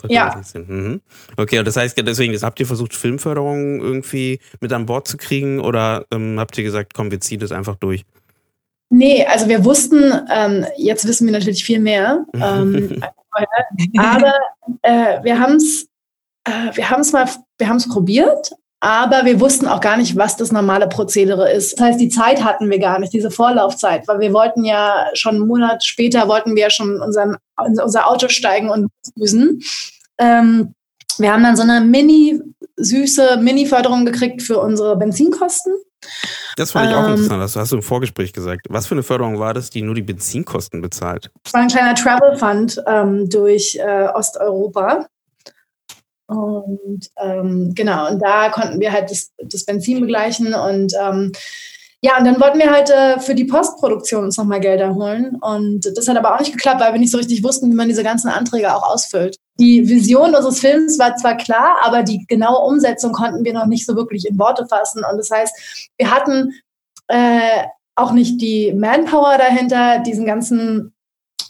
S1: 2016. Ja. Mhm. Okay, und das heißt, deswegen habt ihr versucht, Filmförderung irgendwie mit an Bord zu kriegen oder ähm, habt ihr gesagt, komm, wir ziehen das einfach durch?
S3: Nee, also wir wussten, ähm, jetzt wissen wir natürlich viel mehr, ähm, aber äh, wir haben es äh, wir haben es mal, wir haben es probiert, aber wir wussten auch gar nicht, was das normale Prozedere ist. Das heißt, die Zeit hatten wir gar nicht, diese Vorlaufzeit, weil wir wollten ja schon einen Monat später wollten wir schon unseren, unser Auto steigen und düsen. Ähm, wir haben dann so eine mini süße Mini-Förderung gekriegt für unsere Benzinkosten.
S1: Das fand ich auch ähm, interessant, das hast du im Vorgespräch gesagt. Was für eine Förderung war das, die nur die Benzinkosten bezahlt?
S3: Das war ein kleiner Travel Fund ähm, durch äh, Osteuropa. Und ähm, genau, und da konnten wir halt das, das Benzin begleichen und ähm, ja, und dann wollten wir halt äh, für die Postproduktion uns nochmal Gelder holen. Und das hat aber auch nicht geklappt, weil wir nicht so richtig wussten, wie man diese ganzen Anträge auch ausfüllt. Die Vision unseres Films war zwar klar, aber die genaue Umsetzung konnten wir noch nicht so wirklich in Worte fassen. Und das heißt, wir hatten äh, auch nicht die Manpower dahinter, diesen ganzen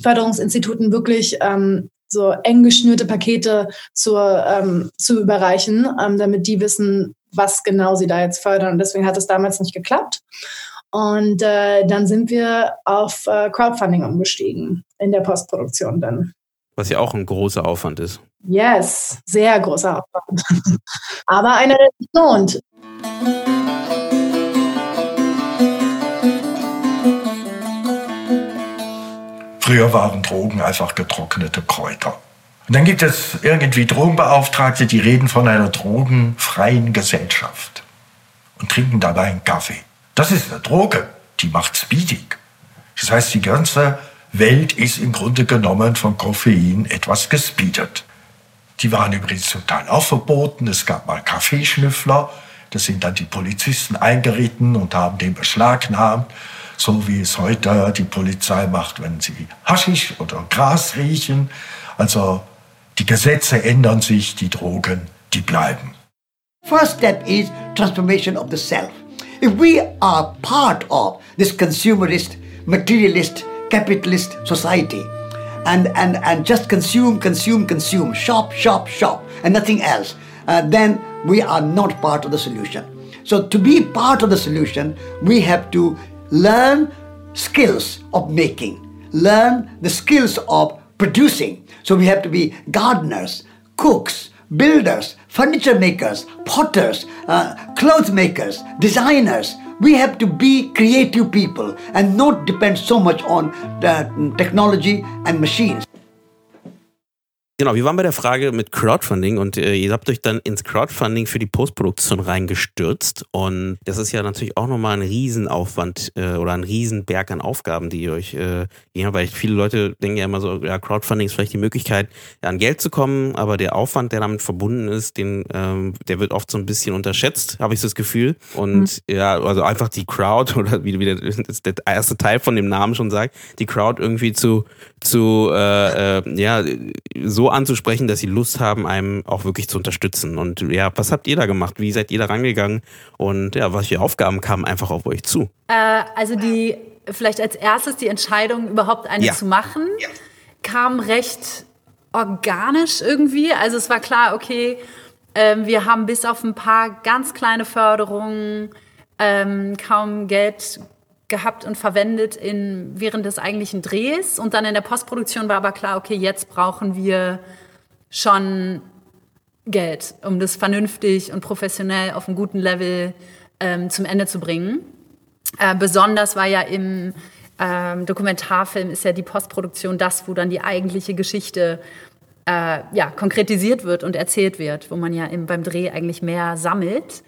S3: Förderungsinstituten wirklich ähm, so eng geschnürte Pakete zur, ähm, zu überreichen, ähm, damit die wissen, was genau sie da jetzt fördern. Und deswegen hat es damals nicht geklappt. Und äh, dann sind wir auf äh, Crowdfunding umgestiegen in der Postproduktion dann.
S1: Was ja auch ein großer Aufwand ist.
S3: Yes, sehr großer Aufwand. Aber einer, der sich lohnt.
S7: Früher waren Drogen einfach getrocknete Kräuter. Und dann gibt es irgendwie Drogenbeauftragte, die reden von einer drogenfreien Gesellschaft und trinken dabei einen Kaffee. Das ist eine Droge, die macht speedig. Das heißt, die ganze Welt ist im Grunde genommen von Koffein etwas gespeedet. Die waren übrigens zum Teil auch verboten. Es gab mal Kaffeeschnüffler. Das sind dann die Polizisten eingeritten und haben den beschlagnahmt, so wie es heute die Polizei macht, wenn sie Haschisch oder Gras riechen. Also die Gesetze ändern sich, die Drogen, die bleiben.
S5: First step is transformation of the self. If we are part of this consumerist, materialist, capitalist society, and, and, and just consume, consume, consume, shop, shop, shop, and nothing else, uh, then we are not part of the solution. So, to be part of the solution, we have to learn skills of making, learn the skills of producing. So, we have to be gardeners, cooks, builders, furniture makers, potters, uh, clothes makers, designers. We have to be creative people and not depend so much on uh, technology and machines.
S1: Genau, wir waren bei der Frage mit Crowdfunding und äh, ihr habt euch dann ins Crowdfunding für die Postproduktion reingestürzt und das ist ja natürlich auch nochmal ein Riesenaufwand äh, oder ein Riesenberg an Aufgaben, die ihr euch, äh, ja, weil viele Leute denken ja immer so, ja, Crowdfunding ist vielleicht die Möglichkeit, ja, an Geld zu kommen, aber der Aufwand, der damit verbunden ist, den, ähm, der wird oft so ein bisschen unterschätzt, habe ich so das Gefühl und mhm. ja, also einfach die Crowd oder wie, wie der, der erste Teil von dem Namen schon sagt, die Crowd irgendwie zu, zu, äh, äh, ja, so anzusprechen, dass sie Lust haben, einem auch wirklich zu unterstützen. Und ja, was habt ihr da gemacht? Wie seid ihr da rangegangen? Und ja, welche Aufgaben kamen einfach auf euch zu?
S2: Äh, also die, vielleicht als erstes die Entscheidung, überhaupt eine ja. zu machen, ja. kam recht organisch irgendwie. Also es war klar, okay, äh, wir haben bis auf ein paar ganz kleine Förderungen ähm, kaum Geld gehabt und verwendet in, während des eigentlichen Drehs. Und dann in der Postproduktion war aber klar, okay, jetzt brauchen wir schon Geld, um das vernünftig und professionell auf einem guten Level ähm, zum Ende zu bringen. Äh, besonders war ja im ähm, Dokumentarfilm ist ja die Postproduktion das, wo dann die eigentliche Geschichte äh, ja, konkretisiert wird und erzählt wird, wo man ja im, beim Dreh eigentlich mehr sammelt.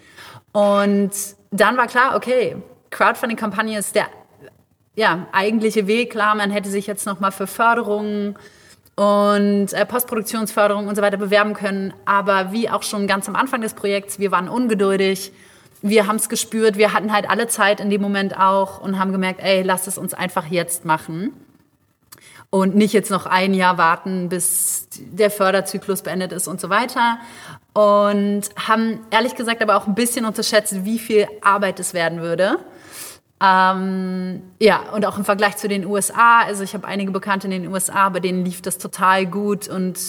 S2: Und dann war klar, okay, Crowdfunding-Kampagne ist der ja, eigentliche Weg. Klar, man hätte sich jetzt noch mal für Förderungen und äh, Postproduktionsförderung und so weiter bewerben können. Aber wie auch schon ganz am Anfang des Projekts, wir waren ungeduldig. Wir haben es gespürt, wir hatten halt alle Zeit in dem Moment auch und haben gemerkt, ey, lass es uns einfach jetzt machen. Und nicht jetzt noch ein Jahr warten, bis der Förderzyklus beendet ist und so weiter. Und haben ehrlich gesagt aber auch ein bisschen unterschätzt, wie viel Arbeit es werden würde. Ähm, ja, und auch im Vergleich zu den USA, also ich habe einige Bekannte in den USA, bei denen lief das total gut und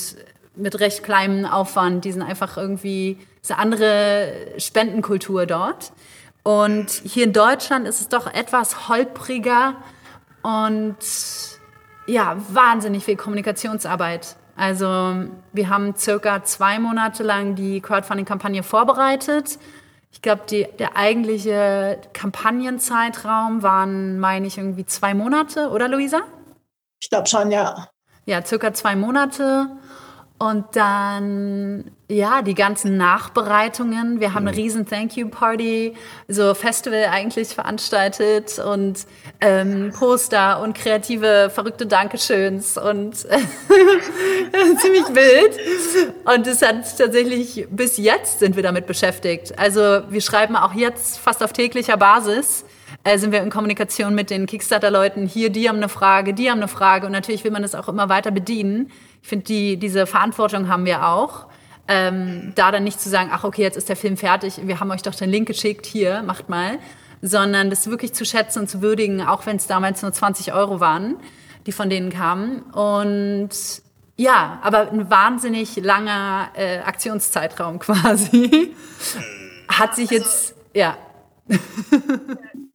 S2: mit recht kleinem Aufwand. Die sind einfach irgendwie, ist eine andere Spendenkultur dort. Und hier in Deutschland ist es doch etwas holpriger und ja, wahnsinnig viel Kommunikationsarbeit. Also wir haben circa zwei Monate lang die Crowdfunding-Kampagne vorbereitet ich glaube, der eigentliche Kampagnenzeitraum waren, meine ich, irgendwie zwei Monate, oder Luisa?
S3: Ich glaube schon, ja.
S2: Ja, circa zwei Monate. Und dann, ja, die ganzen Nachbereitungen. Wir haben eine mhm. riesen Thank You Party, so Festival eigentlich veranstaltet und ähm, Poster und kreative, verrückte Dankeschöns und ziemlich wild. Und es hat tatsächlich, bis jetzt sind wir damit beschäftigt. Also wir schreiben auch jetzt fast auf täglicher Basis äh, sind wir in Kommunikation mit den Kickstarter-Leuten. Hier, die haben eine Frage, die haben eine Frage. Und natürlich will man das auch immer weiter bedienen. Ich finde, die, diese Verantwortung haben wir auch. Ähm, da dann nicht zu sagen, ach okay, jetzt ist der Film fertig, wir haben euch doch den Link geschickt, hier, macht mal. Sondern das wirklich zu schätzen und zu würdigen, auch wenn es damals nur 20 Euro waren, die von denen kamen. Und ja, aber ein wahnsinnig langer äh, Aktionszeitraum quasi. Hat sich jetzt, ja.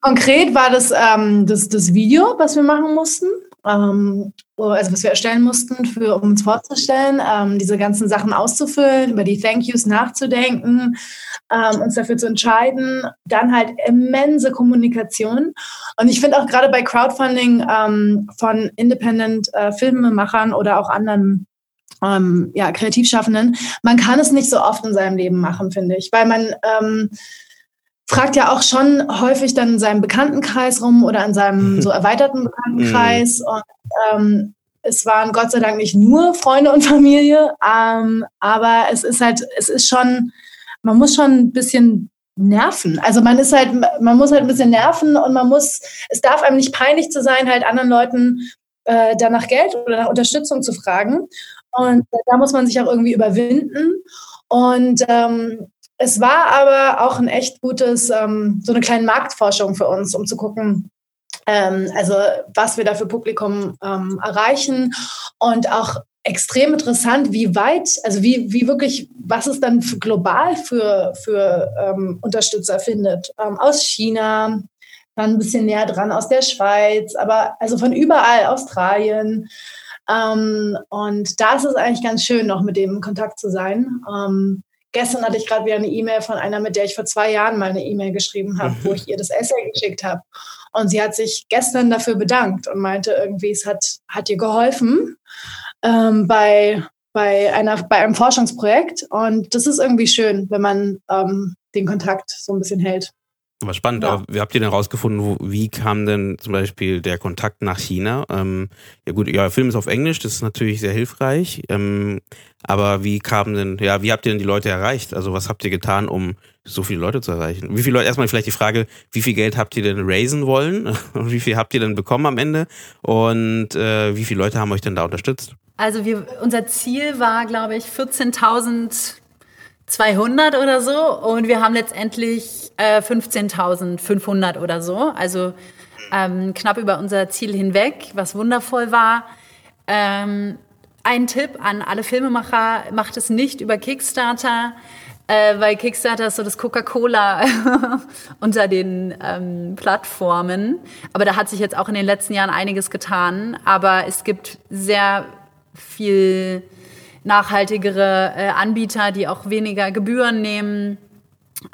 S3: Konkret war das, ähm, das das Video, was wir machen mussten, ähm, also was wir erstellen mussten, für, um uns vorzustellen, ähm, diese ganzen Sachen auszufüllen, über die Thank Yous nachzudenken, ähm, uns dafür zu entscheiden, dann halt immense Kommunikation. Und ich finde auch gerade bei Crowdfunding ähm, von Independent äh, Filmemachern oder auch anderen ähm, ja, Kreativschaffenden. Man kann es nicht so oft in seinem Leben machen, finde ich, weil man ähm, fragt ja auch schon häufig dann in seinem Bekanntenkreis rum oder in seinem so erweiterten Bekanntenkreis. Mhm. Und ähm, es waren Gott sei Dank nicht nur Freunde und Familie, ähm, aber es ist halt, es ist schon, man muss schon ein bisschen nerven. Also man ist halt, man muss halt ein bisschen nerven und man muss, es darf einem nicht peinlich zu sein, halt anderen Leuten äh, da nach Geld oder nach Unterstützung zu fragen. Und da muss man sich auch irgendwie überwinden. Und ähm, es war aber auch ein echt gutes, ähm, so eine kleine Marktforschung für uns, um zu gucken, ähm, also was wir da für Publikum ähm, erreichen und auch extrem interessant, wie weit, also wie, wie wirklich, was es dann für global für, für ähm, Unterstützer findet. Ähm, aus China, dann ein bisschen näher dran aus der Schweiz, aber also von überall, Australien. Ähm, und da ist es eigentlich ganz schön, noch mit dem in Kontakt zu sein. Ähm, gestern hatte ich gerade wieder eine E-Mail von einer, mit der ich vor zwei Jahren mal eine E-Mail geschrieben habe, wo ich ihr das Essay geschickt habe. Und sie hat sich gestern dafür bedankt und meinte irgendwie, es hat, hat ihr geholfen ähm, bei, bei, einer, bei einem Forschungsprojekt. Und das ist irgendwie schön, wenn man ähm, den Kontakt so ein bisschen hält.
S1: Aber spannend, ja. aber wie habt ihr denn rausgefunden, wie kam denn zum Beispiel der Kontakt nach China? Ähm, ja gut, ja, Film ist auf Englisch, das ist natürlich sehr hilfreich. Ähm, aber wie kam denn, ja, wie habt ihr denn die Leute erreicht? Also was habt ihr getan, um so viele Leute zu erreichen? Wie viele Leute, erstmal vielleicht die Frage, wie viel Geld habt ihr denn raisen wollen? Und wie viel habt ihr denn bekommen am Ende? Und äh, wie viele Leute haben euch denn da unterstützt?
S2: Also wir, unser Ziel war, glaube ich, 14.000 200 oder so und wir haben letztendlich äh, 15.500 oder so, also ähm, knapp über unser Ziel hinweg, was wundervoll war. Ähm, ein Tipp an alle Filmemacher, macht es nicht über Kickstarter, äh, weil Kickstarter ist so das Coca-Cola unter den ähm, Plattformen. Aber da hat sich jetzt auch in den letzten Jahren einiges getan. Aber es gibt sehr viel nachhaltigere äh, Anbieter, die auch weniger Gebühren nehmen.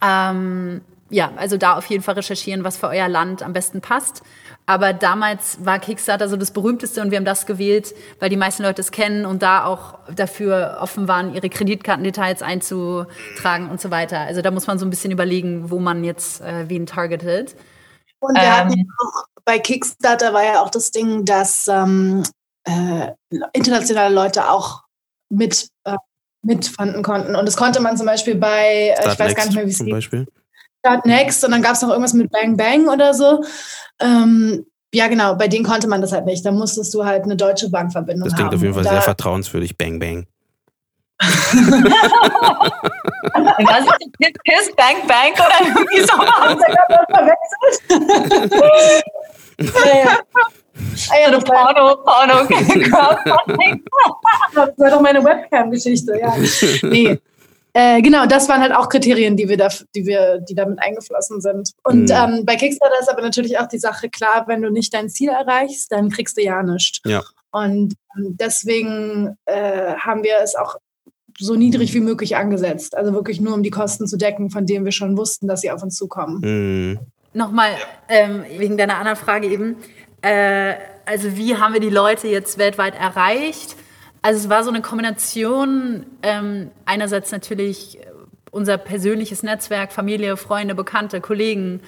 S2: Ähm, ja, also da auf jeden Fall recherchieren, was für euer Land am besten passt. Aber damals war Kickstarter so das berühmteste und wir haben das gewählt, weil die meisten Leute es kennen und da auch dafür offen waren, ihre Kreditkartendetails einzutragen und so weiter. Also da muss man so ein bisschen überlegen, wo man jetzt äh, wen targetet.
S3: Und wir ähm, hatten auch, bei Kickstarter war ja auch das Ding, dass ähm, äh, internationale Leute auch mit, äh, mitfanden konnten. Und das konnte man zum Beispiel bei, äh, ich weiß gar nicht mehr, wie es hieß. Start Next und dann gab es noch irgendwas mit Bang Bang oder so. Ähm, ja, genau, bei denen konnte man das halt nicht. Da musstest du halt eine deutsche Bankverbindung haben.
S1: Das klingt
S3: haben.
S1: auf jeden Fall sehr vertrauenswürdig, Bang Bang.
S2: Was ist Bang Bang oder irgendwie so? Haben sie gerade verwechselt? naja. Ah ja, das Porno, Porno, Crowdfunding.
S3: das war doch meine Webcam-Geschichte, ja. Nee. Äh, genau, das waren halt auch Kriterien, die wir, da, die wir, die damit eingeflossen sind. Und mhm. ähm, bei Kickstarter ist aber natürlich auch die Sache klar, wenn du nicht dein Ziel erreichst, dann kriegst du ja nichts.
S1: Ja.
S3: Und ähm, deswegen äh, haben wir es auch so niedrig wie möglich angesetzt. Also wirklich nur, um die Kosten zu decken, von denen wir schon wussten, dass sie auf uns zukommen.
S1: Mhm.
S2: Nochmal ähm, wegen deiner anderen Frage eben. Äh, also wie haben wir die Leute jetzt weltweit erreicht? Also es war so eine Kombination, ähm, einerseits natürlich unser persönliches Netzwerk, Familie, Freunde, Bekannte, Kollegen,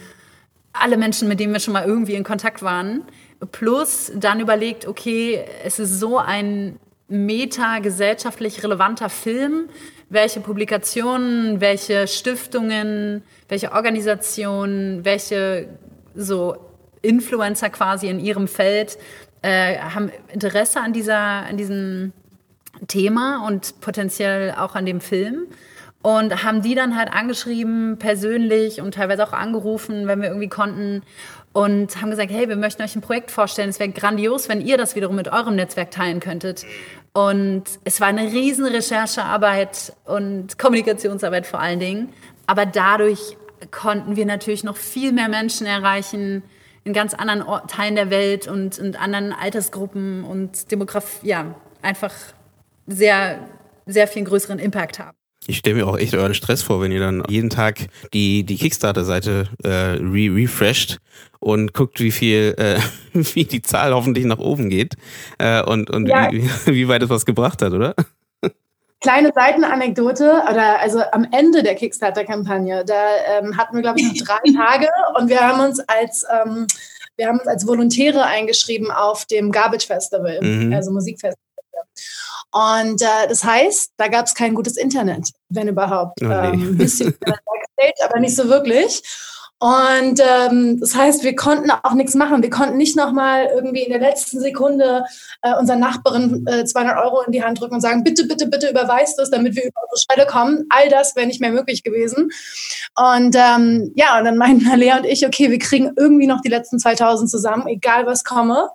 S2: alle Menschen, mit denen wir schon mal irgendwie in Kontakt waren, plus dann überlegt, okay, es ist so ein meta gesellschaftlich relevanter Film, welche Publikationen, welche Stiftungen, welche Organisationen, welche so Influencer quasi in ihrem Feld äh, haben Interesse an, dieser, an diesem Thema und potenziell auch an dem Film. Und haben die dann halt angeschrieben, persönlich und teilweise auch angerufen, wenn wir irgendwie konnten. Und haben gesagt, hey, wir möchten euch ein Projekt vorstellen. Es wäre grandios, wenn ihr das wiederum mit eurem Netzwerk teilen könntet. Und es war eine riesen Recherchearbeit und Kommunikationsarbeit vor allen Dingen. Aber dadurch konnten wir natürlich noch viel mehr Menschen erreichen, in ganz anderen Teilen der Welt und, und anderen Altersgruppen und Demografie, ja, einfach sehr, sehr viel größeren Impact haben.
S1: Ich stelle mir auch echt euren Stress vor, wenn ihr dann jeden Tag die, die Kickstarter-Seite äh, re refresht und guckt, wie viel, äh, wie die Zahl hoffentlich nach oben geht äh, und, und ja. wie, wie weit es was gebracht hat, oder?
S3: Kleine Seitenanekdote, oder also am Ende der Kickstarter-Kampagne, da ähm, hatten wir, glaube ich, noch drei Tage und wir haben uns als ähm, wir haben uns als Volontäre eingeschrieben auf dem Garbage Festival, mhm. also Musikfestival. Und äh, das heißt, da gab es kein gutes Internet, wenn überhaupt. Oh, nee. ähm, ein bisschen aber nicht so wirklich. Und ähm, das heißt, wir konnten auch nichts machen. Wir konnten nicht nochmal irgendwie in der letzten Sekunde äh, unserer Nachbarin äh, 200 Euro in die Hand drücken und sagen, bitte, bitte, bitte überweist es, damit wir über unsere Stelle kommen. All das wäre nicht mehr möglich gewesen. Und ähm, ja, und dann meinten Lea und ich, okay, wir kriegen irgendwie noch die letzten 2000 zusammen, egal was komme.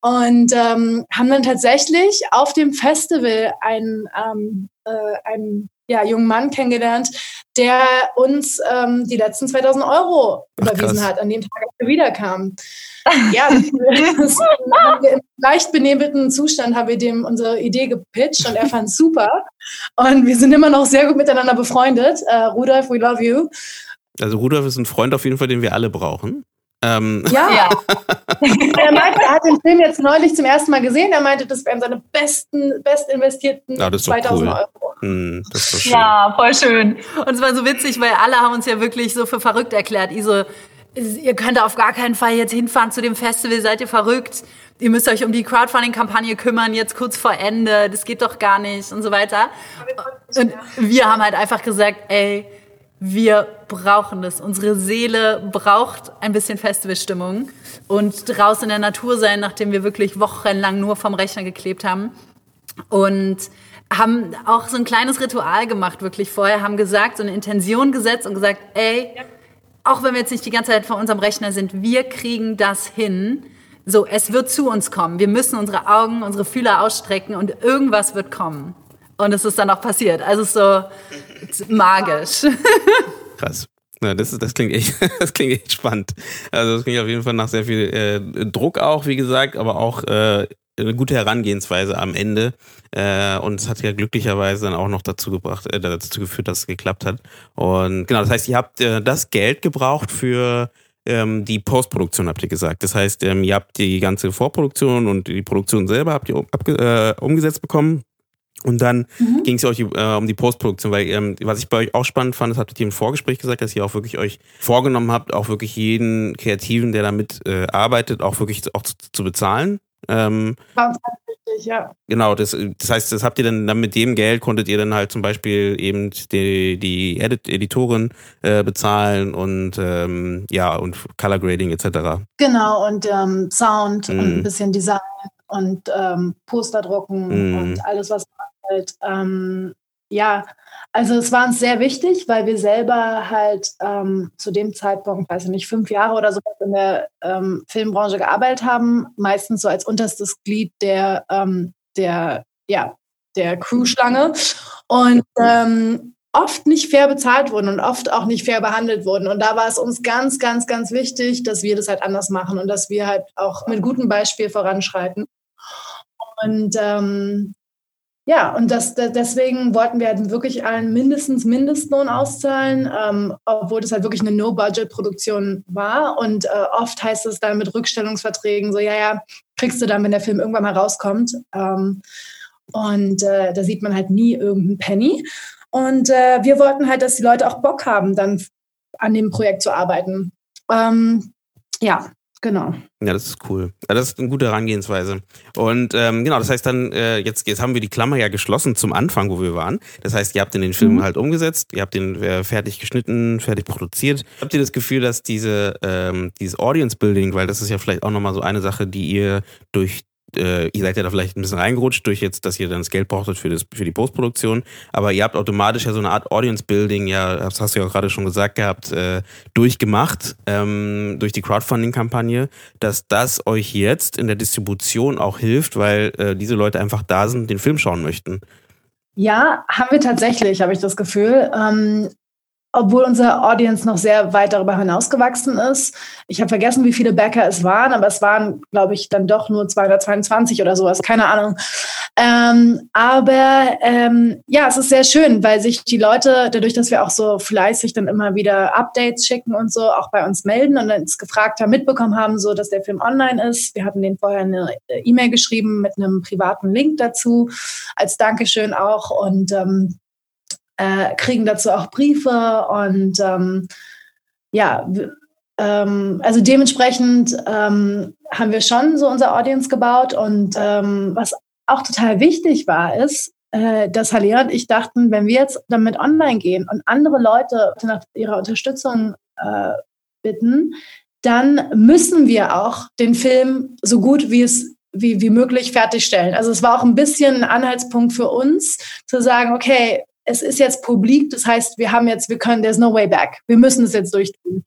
S3: Und ähm, haben dann tatsächlich auf dem Festival einen, ähm, äh, einen ja, jungen Mann kennengelernt, der uns ähm, die letzten 2000 Euro Ach, überwiesen krass. hat, an dem Tag, als wir wiederkamen. ja, das, haben wir im leicht benebelten Zustand haben wir dem unsere Idee gepitcht und er fand es super. Und wir sind immer noch sehr gut miteinander befreundet. Uh, Rudolf, we love you.
S1: Also Rudolf ist ein Freund auf jeden Fall, den wir alle brauchen.
S3: Ähm. Ja. ja. er meinte, er hat den Film jetzt neulich zum ersten Mal gesehen. Er meinte, das wären seine besten, best investierten ja, 2000 cool. Euro. Hm,
S2: ja, voll schön. Und es war so witzig, weil alle haben uns ja wirklich so für verrückt erklärt. So, ihr könnt auf gar keinen Fall jetzt hinfahren zu dem Festival, seid ihr verrückt? Ihr müsst euch um die Crowdfunding-Kampagne kümmern, jetzt kurz vor Ende, das geht doch gar nicht und so weiter. Und wir haben halt einfach gesagt, ey, wir brauchen das. Unsere Seele braucht ein bisschen Festivalstimmung und draußen in der Natur sein, nachdem wir wirklich wochenlang nur vom Rechner geklebt haben. Und haben auch so ein kleines Ritual gemacht, wirklich vorher, haben gesagt, so eine Intention gesetzt und gesagt, ey, auch wenn wir jetzt nicht die ganze Zeit vor unserem Rechner sind, wir kriegen das hin. So, es wird zu uns kommen. Wir müssen unsere Augen, unsere Fühler ausstrecken und irgendwas wird kommen. Und es ist dann auch passiert. Also so magisch.
S1: Krass. Ja, das, ist, das, klingt echt, das klingt echt spannend. Also das klingt auf jeden Fall nach sehr viel äh, Druck auch, wie gesagt, aber auch äh, eine gute Herangehensweise am Ende. Äh, und es hat ja glücklicherweise dann auch noch dazu gebracht, äh, dazu geführt, dass es geklappt hat. Und genau, das heißt, ihr habt äh, das Geld gebraucht für ähm, die Postproduktion, habt ihr gesagt. Das heißt, ähm, ihr habt die ganze Vorproduktion und die Produktion selber habt ihr äh, umgesetzt bekommen. Und dann mhm. ging es euch äh, um die Postproduktion, weil ähm, was ich bei euch auch spannend fand, das habt ihr im Vorgespräch gesagt, dass ihr auch wirklich euch vorgenommen habt, auch wirklich jeden Kreativen, der damit äh, arbeitet, auch wirklich auch zu, zu bezahlen. Ähm, richtig, ja. Genau, das, das heißt, das habt ihr dann, dann mit dem Geld konntet ihr dann halt zum Beispiel eben die, die Edit Editorin äh, bezahlen und ähm, ja, und Color Grading etc.
S3: Genau, und ähm, Sound mm. und ein bisschen Design und ähm, Poster drucken mm. und alles, was halt, ähm, ja, also es war uns sehr wichtig, weil wir selber halt ähm, zu dem Zeitpunkt, weiß ich nicht, fünf Jahre oder so in der ähm, Filmbranche gearbeitet haben, meistens so als unterstes Glied der, ähm, der, ja, der Crew-Schlange und ähm, oft nicht fair bezahlt wurden und oft auch nicht fair behandelt wurden. Und da war es uns ganz, ganz, ganz wichtig, dass wir das halt anders machen und dass wir halt auch mit gutem Beispiel voranschreiten. Und ähm, ja, und das, deswegen wollten wir halt wirklich allen mindestens Mindestlohn auszahlen, ähm, obwohl das halt wirklich eine No-Budget-Produktion war. Und äh, oft heißt es dann mit Rückstellungsverträgen so, ja, ja, kriegst du dann, wenn der Film irgendwann mal rauskommt. Ähm, und äh, da sieht man halt nie irgendeinen Penny. Und äh, wir wollten halt, dass die Leute auch Bock haben, dann an dem Projekt zu arbeiten. Ähm, ja, Genau.
S1: Ja, das ist cool. Das ist eine gute Herangehensweise. Und ähm, genau, das heißt dann, äh, jetzt, jetzt haben wir die Klammer ja geschlossen zum Anfang, wo wir waren. Das heißt, ihr habt den Film mhm. halt umgesetzt, ihr habt den äh, fertig geschnitten, fertig produziert. Habt ihr das Gefühl, dass diese, ähm, dieses Audience Building, weil das ist ja vielleicht auch nochmal so eine Sache, die ihr durch äh, ihr seid ja da vielleicht ein bisschen reingerutscht durch jetzt, dass ihr dann das Geld brauchtet für, das, für die Postproduktion, aber ihr habt automatisch ja so eine Art Audience Building, ja, das hast du ja auch gerade schon gesagt gehabt, äh, durchgemacht ähm, durch die Crowdfunding-Kampagne, dass das euch jetzt in der Distribution auch hilft, weil äh, diese Leute einfach da sind, den Film schauen möchten.
S3: Ja, haben wir tatsächlich, habe ich das Gefühl. Ähm, obwohl unser Audience noch sehr weit darüber hinausgewachsen ist. Ich habe vergessen, wie viele Bäcker es waren, aber es waren, glaube ich, dann doch nur 222 oder sowas, keine Ahnung. Ähm, aber ähm, ja, es ist sehr schön, weil sich die Leute, dadurch, dass wir auch so fleißig dann immer wieder Updates schicken und so, auch bei uns melden und uns gefragt haben, mitbekommen haben, so dass der Film online ist. Wir hatten den vorher eine E-Mail geschrieben mit einem privaten Link dazu, als Dankeschön auch. Und ähm, äh, kriegen dazu auch Briefe und ähm, ja, ähm, also dementsprechend ähm, haben wir schon so unser Audience gebaut und ähm, was auch total wichtig war, ist, äh, dass Halle und ich dachten, wenn wir jetzt damit online gehen und andere Leute nach ihrer Unterstützung äh, bitten, dann müssen wir auch den Film so gut wie es wie, wie möglich fertigstellen. Also es war auch ein bisschen ein Anhaltspunkt für uns zu sagen, okay, es ist jetzt publik, das heißt, wir haben jetzt, wir können, there's no way back. Wir müssen es jetzt durchtun.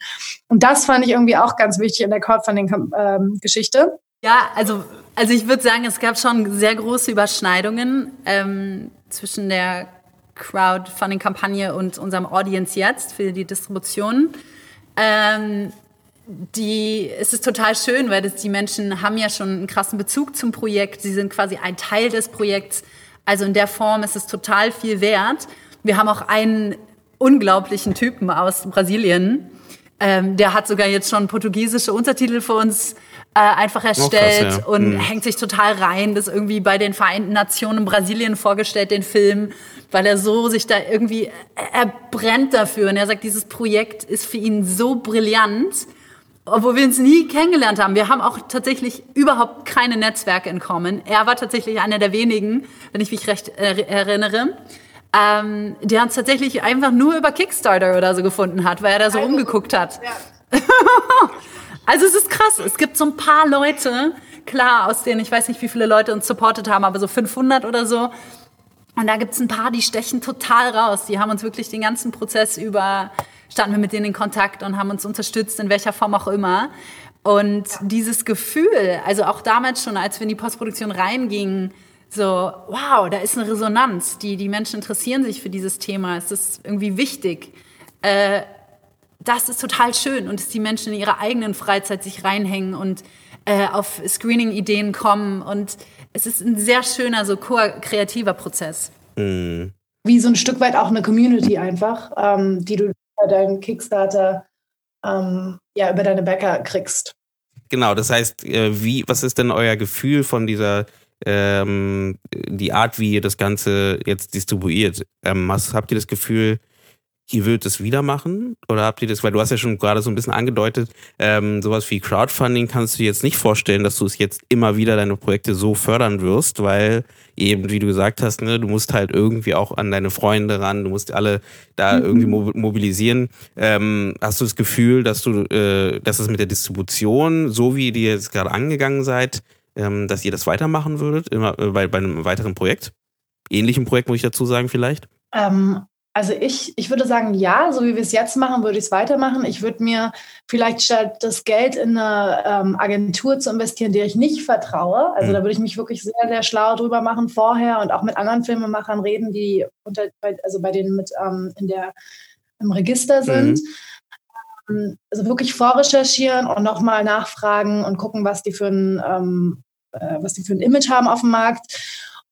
S3: Und das fand ich irgendwie auch ganz wichtig in der Crowdfunding-Geschichte.
S2: Ja, also, also ich würde sagen, es gab schon sehr große Überschneidungen ähm, zwischen der Crowdfunding-Kampagne und unserem Audience jetzt für die Distribution. Ähm, die, es ist total schön, weil das, die Menschen haben ja schon einen krassen Bezug zum Projekt. Sie sind quasi ein Teil des Projekts. Also in der Form ist es total viel wert. Wir haben auch einen unglaublichen Typen aus Brasilien. Ähm, der hat sogar jetzt schon portugiesische Untertitel für uns äh, einfach erstellt oh, krass, ja. und mhm. hängt sich total rein. Das irgendwie bei den Vereinten Nationen Brasilien vorgestellt, den Film, weil er so sich da irgendwie, er brennt dafür. Und er sagt, dieses Projekt ist für ihn so brillant obwohl wir uns nie kennengelernt haben. Wir haben auch tatsächlich überhaupt keine Netzwerke in Common. Er war tatsächlich einer der wenigen, wenn ich mich recht erinnere, ähm, der uns tatsächlich einfach nur über Kickstarter oder so gefunden hat, weil er da so also, rumgeguckt hat. Ja. also es ist krass. Es gibt so ein paar Leute, klar, aus denen ich weiß nicht, wie viele Leute uns supportet haben, aber so 500 oder so. Und da gibt's ein paar, die stechen total raus. Die haben uns wirklich den ganzen Prozess über standen wir mit denen in Kontakt und haben uns unterstützt, in welcher Form auch immer. Und dieses Gefühl, also auch damals schon, als wir in die Postproduktion reingingen, so, wow, da ist eine Resonanz, die, die Menschen interessieren sich für dieses Thema, es ist irgendwie wichtig. Äh, das ist total schön und dass die Menschen in ihrer eigenen Freizeit sich reinhängen und äh, auf Screening-Ideen kommen und es ist ein sehr schöner, so kreativer Prozess.
S3: Mhm. Wie so ein Stück weit auch eine Community einfach, ähm, die du deinen Kickstarter ähm, ja über deine Bäcker kriegst.
S1: Genau, das heißt, äh, wie, was ist denn euer Gefühl von dieser ähm, die Art, wie ihr das Ganze jetzt distribuiert? Ähm, was, habt ihr das Gefühl, ihr würdet es wieder machen? Oder habt ihr das, weil du hast ja schon gerade so ein bisschen angedeutet, ähm, sowas wie Crowdfunding kannst du dir jetzt nicht vorstellen, dass du es jetzt immer wieder deine Projekte so fördern wirst, weil eben, wie du gesagt hast, ne, du musst halt irgendwie auch an deine Freunde ran, du musst alle da mhm. irgendwie mobilisieren. Ähm, hast du das Gefühl, dass du, äh, dass es mit der Distribution, so wie ihr jetzt gerade angegangen seid, ähm, dass ihr das weitermachen würdet, immer, äh, bei, bei einem weiteren Projekt? Ähnlichen Projekt, muss ich dazu sagen, vielleicht?
S3: Ähm, also ich, ich würde sagen, ja, so wie wir es jetzt machen, würde ich es weitermachen. Ich würde mir vielleicht statt das Geld in eine ähm, Agentur zu investieren, der ich nicht vertraue, also mhm. da würde ich mich wirklich sehr, sehr schlau drüber machen vorher und auch mit anderen Filmemachern reden, die unter, also bei denen mit ähm, in der, im Register sind. Mhm. Also wirklich vorrecherchieren und nochmal nachfragen und gucken, was die für ein, ähm, äh, was die für ein Image haben auf dem Markt.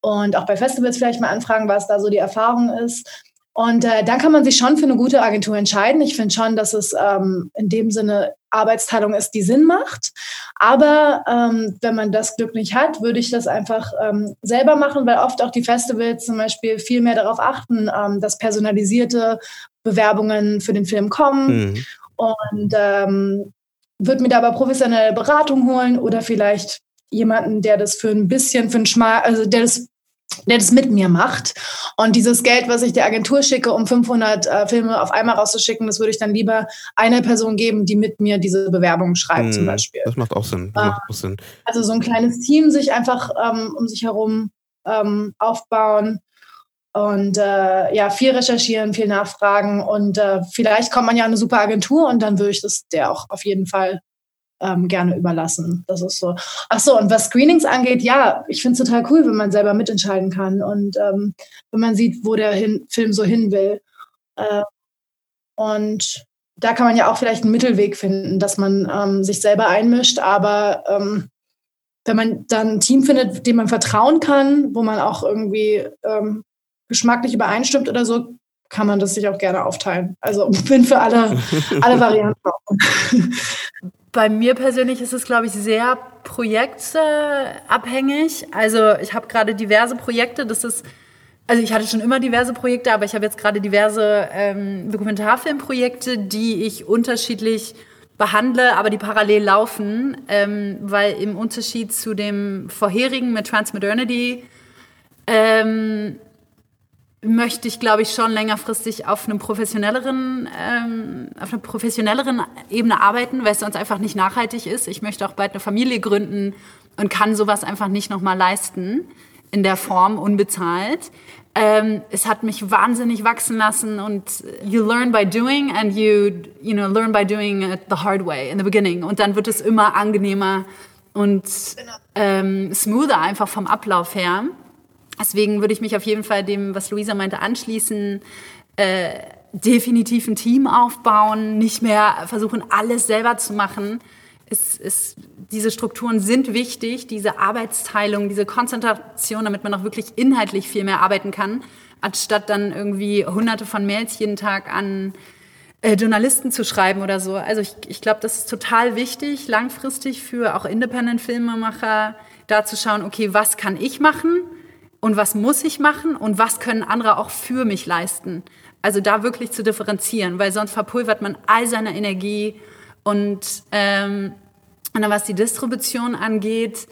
S3: Und auch bei Festivals vielleicht mal anfragen, was da so die Erfahrung ist und äh, dann kann man sich schon für eine gute Agentur entscheiden. Ich finde schon, dass es ähm, in dem Sinne Arbeitsteilung ist, die Sinn macht. Aber ähm, wenn man das Glück nicht hat, würde ich das einfach ähm, selber machen, weil oft auch die Festivals zum Beispiel viel mehr darauf achten, ähm, dass personalisierte Bewerbungen für den Film kommen. Mhm. Und ähm, würde mir da aber professionelle Beratung holen oder vielleicht jemanden, der das für ein bisschen, für ein Schmal, also der das der das mit mir macht. Und dieses Geld, was ich der Agentur schicke, um 500 äh, Filme auf einmal rauszuschicken, das würde ich dann lieber einer Person geben, die mit mir diese Bewerbung schreibt hm, zum Beispiel.
S1: Das macht auch Sinn. Äh, macht
S3: auch Sinn. Also so ein kleines Team sich einfach ähm, um sich herum ähm, aufbauen und äh, ja, viel recherchieren, viel nachfragen und äh, vielleicht kommt man ja an eine super Agentur und dann würde ich das der auch auf jeden Fall ähm, gerne überlassen. Das ist so. Ach so, und was Screenings angeht, ja, ich finde es total cool, wenn man selber mitentscheiden kann und ähm, wenn man sieht, wo der hin, Film so hin will. Äh, und da kann man ja auch vielleicht einen Mittelweg finden, dass man ähm, sich selber einmischt, aber ähm, wenn man dann ein Team findet, dem man vertrauen kann, wo man auch irgendwie ähm, geschmacklich übereinstimmt oder so, kann man das sich auch gerne aufteilen. Also bin für alle, alle Varianten offen.
S2: Bei mir persönlich ist es, glaube ich, sehr projektabhängig. Also ich habe gerade diverse Projekte. Das ist, also ich hatte schon immer diverse Projekte, aber ich habe jetzt gerade diverse ähm, Dokumentarfilmprojekte, die ich unterschiedlich behandle, aber die parallel laufen, ähm, weil im Unterschied zu dem vorherigen mit Transmodernity ähm, möchte ich, glaube ich, schon längerfristig auf einem professionelleren, ähm, auf einer professionelleren Ebene arbeiten, weil es sonst einfach nicht nachhaltig ist. Ich möchte auch bald eine Familie gründen und kann sowas einfach nicht nochmal leisten in der Form unbezahlt. Ähm, es hat mich wahnsinnig wachsen lassen und you learn by doing and you, you know, learn by doing it the hard way in the beginning. Und dann wird es immer angenehmer und ähm, smoother einfach vom Ablauf her. Deswegen würde ich mich auf jeden Fall dem, was Luisa meinte, anschließen. Äh, definitiv ein Team aufbauen, nicht mehr versuchen, alles selber zu machen. Es, es, diese Strukturen sind wichtig, diese Arbeitsteilung, diese Konzentration, damit man auch wirklich inhaltlich viel mehr arbeiten kann, anstatt dann irgendwie hunderte von Mails jeden Tag an äh, Journalisten zu schreiben oder so. Also ich, ich glaube, das ist total wichtig, langfristig für auch Independent-Filmemacher, da zu schauen, okay, was kann ich machen? Und was muss ich machen und was können andere auch für mich leisten. Also da wirklich zu differenzieren, weil sonst verpulvert man all seine Energie und, ähm, und dann was die Distribution angeht,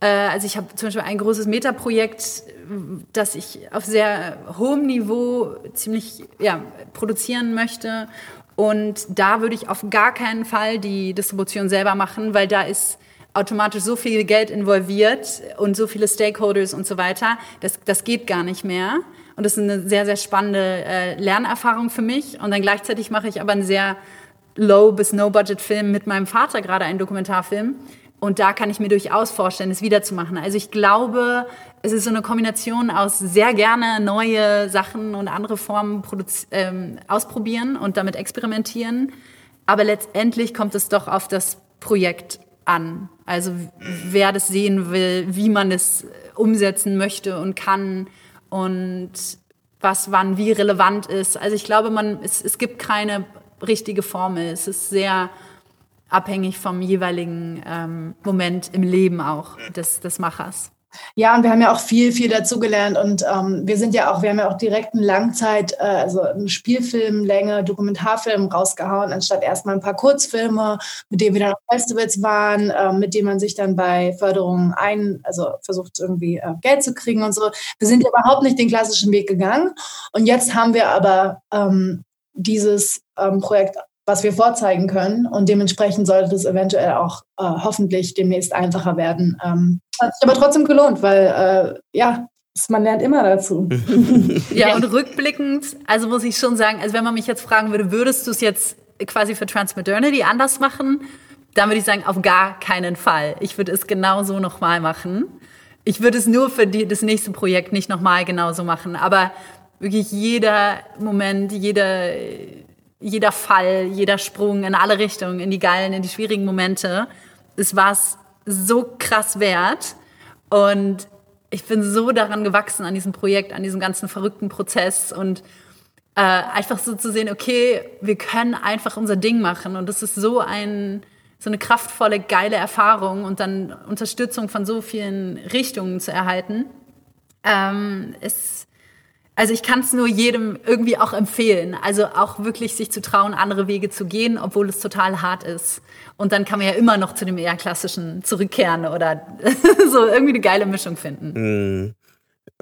S2: äh, also ich habe zum Beispiel ein großes Metaprojekt, das ich auf sehr hohem Niveau ziemlich ja, produzieren möchte und da würde ich auf gar keinen Fall die Distribution selber machen, weil da ist automatisch so viel Geld involviert und so viele Stakeholders und so weiter. Das, das geht gar nicht mehr. Und das ist eine sehr, sehr spannende äh, Lernerfahrung für mich. Und dann gleichzeitig mache ich aber einen sehr low bis no budget Film mit meinem Vater, gerade einen Dokumentarfilm. Und da kann ich mir durchaus vorstellen, es wiederzumachen. Also ich glaube, es ist so eine Kombination aus sehr gerne neue Sachen und andere Formen ähm, ausprobieren und damit experimentieren. Aber letztendlich kommt es doch auf das Projekt an. Also wer das sehen will, wie man es umsetzen möchte und kann und was wann wie relevant ist. Also ich glaube, man, es, es gibt keine richtige Formel. Es ist sehr abhängig vom jeweiligen ähm, Moment im Leben auch des, des Machers.
S3: Ja, und wir haben ja auch viel, viel dazugelernt und ähm, wir sind ja auch, wir haben ja auch direkt eine Langzeit, äh, also einen Spielfilm, Länge, Dokumentarfilm rausgehauen, anstatt erstmal ein paar Kurzfilme, mit denen wir dann auf Festivals waren, äh, mit denen man sich dann bei Förderungen ein, also versucht irgendwie äh, Geld zu kriegen und so. Wir sind ja überhaupt nicht den klassischen Weg gegangen und jetzt haben wir aber ähm, dieses ähm, Projekt was wir vorzeigen können. Und dementsprechend sollte es eventuell auch äh, hoffentlich demnächst einfacher werden. Ähm, hat sich aber trotzdem gelohnt, weil äh, ja, man lernt immer dazu.
S2: ja, und rückblickend, also muss ich schon sagen, also wenn man mich jetzt fragen würde, würdest du es jetzt quasi für Transmodernity anders machen? Dann würde ich sagen, auf gar keinen Fall. Ich würde es genauso nochmal machen. Ich würde es nur für die, das nächste Projekt nicht nochmal genauso machen. Aber wirklich jeder Moment, jeder jeder Fall, jeder Sprung in alle Richtungen, in die geilen, in die schwierigen Momente, es war es so krass wert. Und ich bin so daran gewachsen, an diesem Projekt, an diesem ganzen verrückten Prozess und äh, einfach so zu sehen, okay, wir können einfach unser Ding machen und das ist so ein so eine kraftvolle, geile Erfahrung und dann Unterstützung von so vielen Richtungen zu erhalten. Ähm, ist also ich kann es nur jedem irgendwie auch empfehlen. Also auch wirklich sich zu trauen, andere Wege zu gehen, obwohl es total hart ist. Und dann kann man ja immer noch zu dem eher klassischen zurückkehren oder so irgendwie eine geile Mischung finden.
S1: Mm.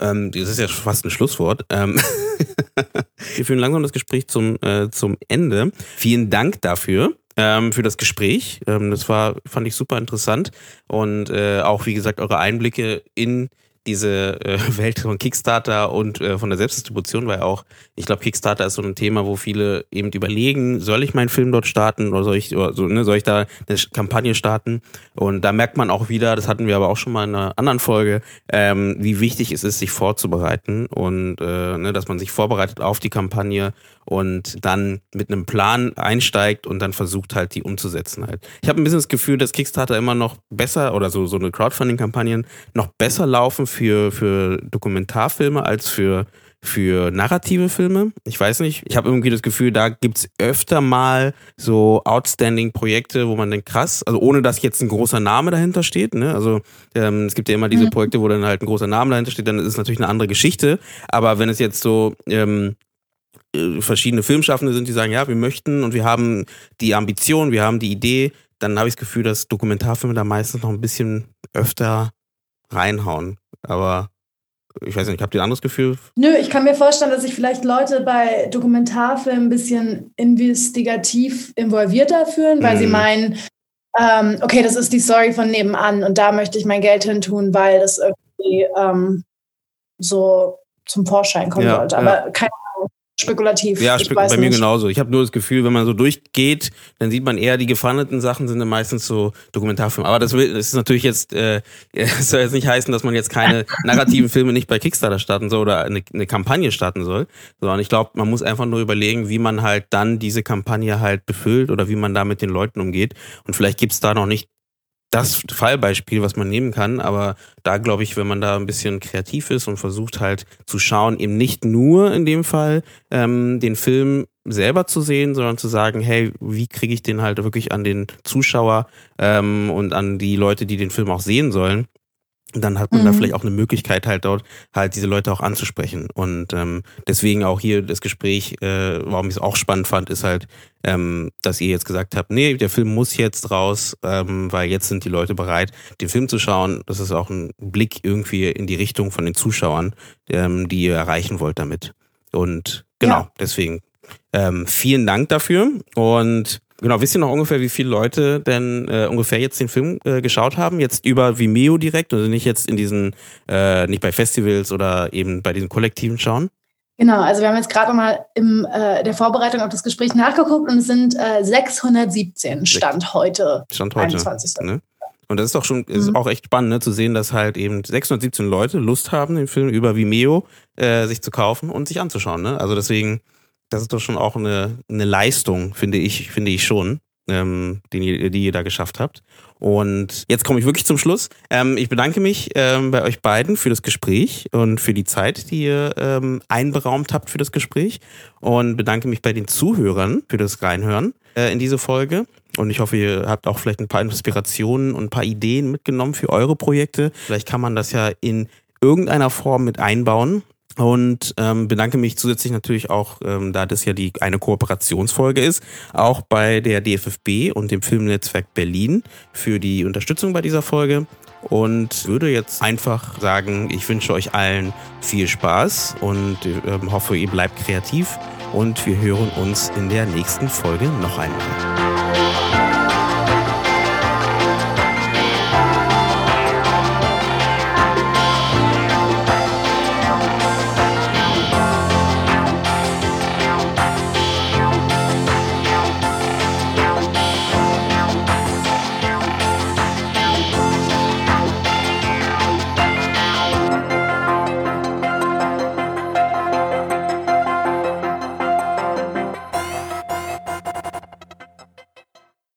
S1: Ähm, das ist ja fast ein Schlusswort. Ähm Wir führen langsam das Gespräch zum, äh, zum Ende. Vielen Dank dafür. Ähm, für das Gespräch. Ähm, das war, fand ich super interessant. Und äh, auch, wie gesagt, eure Einblicke in diese äh, Welt von Kickstarter und äh, von der Selbstdistribution, weil auch, ich glaube, Kickstarter ist so ein Thema, wo viele eben überlegen, soll ich meinen Film dort starten oder soll ich, oder so, ne, soll ich da eine Kampagne starten? Und da merkt man auch wieder, das hatten wir aber auch schon mal in einer anderen Folge, ähm, wie wichtig es ist, sich vorzubereiten und äh, ne, dass man sich vorbereitet auf die Kampagne und dann mit einem Plan einsteigt und dann versucht halt die umzusetzen halt. Ich habe ein bisschen das Gefühl, dass Kickstarter immer noch besser oder so so eine Crowdfunding-Kampagnen noch besser laufen für für Dokumentarfilme als für für narrative Filme. Ich weiß nicht. Ich habe irgendwie das Gefühl, da gibt's öfter mal so Outstanding-Projekte, wo man denkt, krass, also ohne dass jetzt ein großer Name dahinter steht. Ne? Also ähm, es gibt ja immer diese mhm. Projekte, wo dann halt ein großer Name dahinter steht, dann ist es natürlich eine andere Geschichte. Aber wenn es jetzt so ähm, äh, verschiedene Filmschaffende sind, die sagen, ja, wir möchten und wir haben die Ambition, wir haben die Idee, dann habe ich das Gefühl, dass Dokumentarfilme da meistens noch ein bisschen öfter reinhauen. Aber ich weiß nicht, habt ihr ein anderes Gefühl?
S3: Nö, ich kann mir vorstellen, dass sich vielleicht Leute bei Dokumentarfilmen ein bisschen investigativ involvierter fühlen, weil mm. sie mhm. meinen, ähm, okay, das ist die Story von nebenan und da möchte ich mein Geld hin tun, weil das irgendwie ähm, so zum Vorschein kommen ja, sollte. Aber ja. keine spekulativ.
S1: Ja, spek bei mir genauso. Ich habe nur das Gefühl, wenn man so durchgeht, dann sieht man eher, die gefahndeten Sachen sind dann meistens so Dokumentarfilme. Aber das, will, das ist natürlich jetzt, äh, das soll jetzt nicht heißen, dass man jetzt keine narrativen Filme nicht bei Kickstarter starten soll oder eine, eine Kampagne starten soll, sondern ich glaube, man muss einfach nur überlegen, wie man halt dann diese Kampagne halt befüllt oder wie man da mit den Leuten umgeht. Und vielleicht gibt's da noch nicht das Fallbeispiel, was man nehmen kann. Aber da glaube ich, wenn man da ein bisschen kreativ ist und versucht halt zu schauen, eben nicht nur in dem Fall ähm, den Film selber zu sehen, sondern zu sagen, hey, wie kriege ich den halt wirklich an den Zuschauer ähm, und an die Leute, die den Film auch sehen sollen dann hat man mhm. da vielleicht auch eine Möglichkeit halt dort halt diese Leute auch anzusprechen und ähm, deswegen auch hier das Gespräch, äh, warum ich es auch spannend fand, ist halt, ähm, dass ihr jetzt gesagt habt, nee, der Film muss jetzt raus, ähm, weil jetzt sind die Leute bereit, den Film zu schauen. Das ist auch ein Blick irgendwie in die Richtung von den Zuschauern, ähm, die ihr erreichen wollt damit. Und genau, ja. deswegen ähm, vielen Dank dafür und Genau, wisst ihr noch ungefähr, wie viele Leute denn äh, ungefähr jetzt den Film äh, geschaut haben? Jetzt über Vimeo direkt, also nicht jetzt in diesen, äh, nicht bei Festivals oder eben bei diesen Kollektiven schauen?
S3: Genau, also wir haben jetzt gerade mal in äh, der Vorbereitung auf das Gespräch nachgeguckt und es sind äh, 617 Stand heute.
S1: Stand heute. 21. Ne? Und das ist doch schon, ist mhm. auch echt spannend, ne, zu sehen, dass halt eben 617 Leute Lust haben, den Film über Vimeo äh, sich zu kaufen und sich anzuschauen. Ne? Also deswegen das ist doch schon auch eine, eine Leistung, finde ich, finde ich schon, ähm, die, die ihr da geschafft habt. Und jetzt komme ich wirklich zum Schluss. Ähm, ich bedanke mich ähm, bei euch beiden für das Gespräch und für die Zeit, die ihr ähm, einberaumt habt für das Gespräch. Und bedanke mich bei den Zuhörern für das Reinhören äh, in diese Folge. Und ich hoffe, ihr habt auch vielleicht ein paar Inspirationen und ein paar Ideen mitgenommen für eure Projekte. Vielleicht kann man das ja in irgendeiner Form mit einbauen und ähm, bedanke mich zusätzlich natürlich auch, ähm, da das ja die eine Kooperationsfolge ist, auch bei der DFFB und dem Filmnetzwerk Berlin für die Unterstützung bei dieser Folge und würde jetzt einfach sagen, ich wünsche euch allen viel Spaß und ähm, hoffe, ihr bleibt kreativ und wir hören uns in der nächsten Folge noch einmal.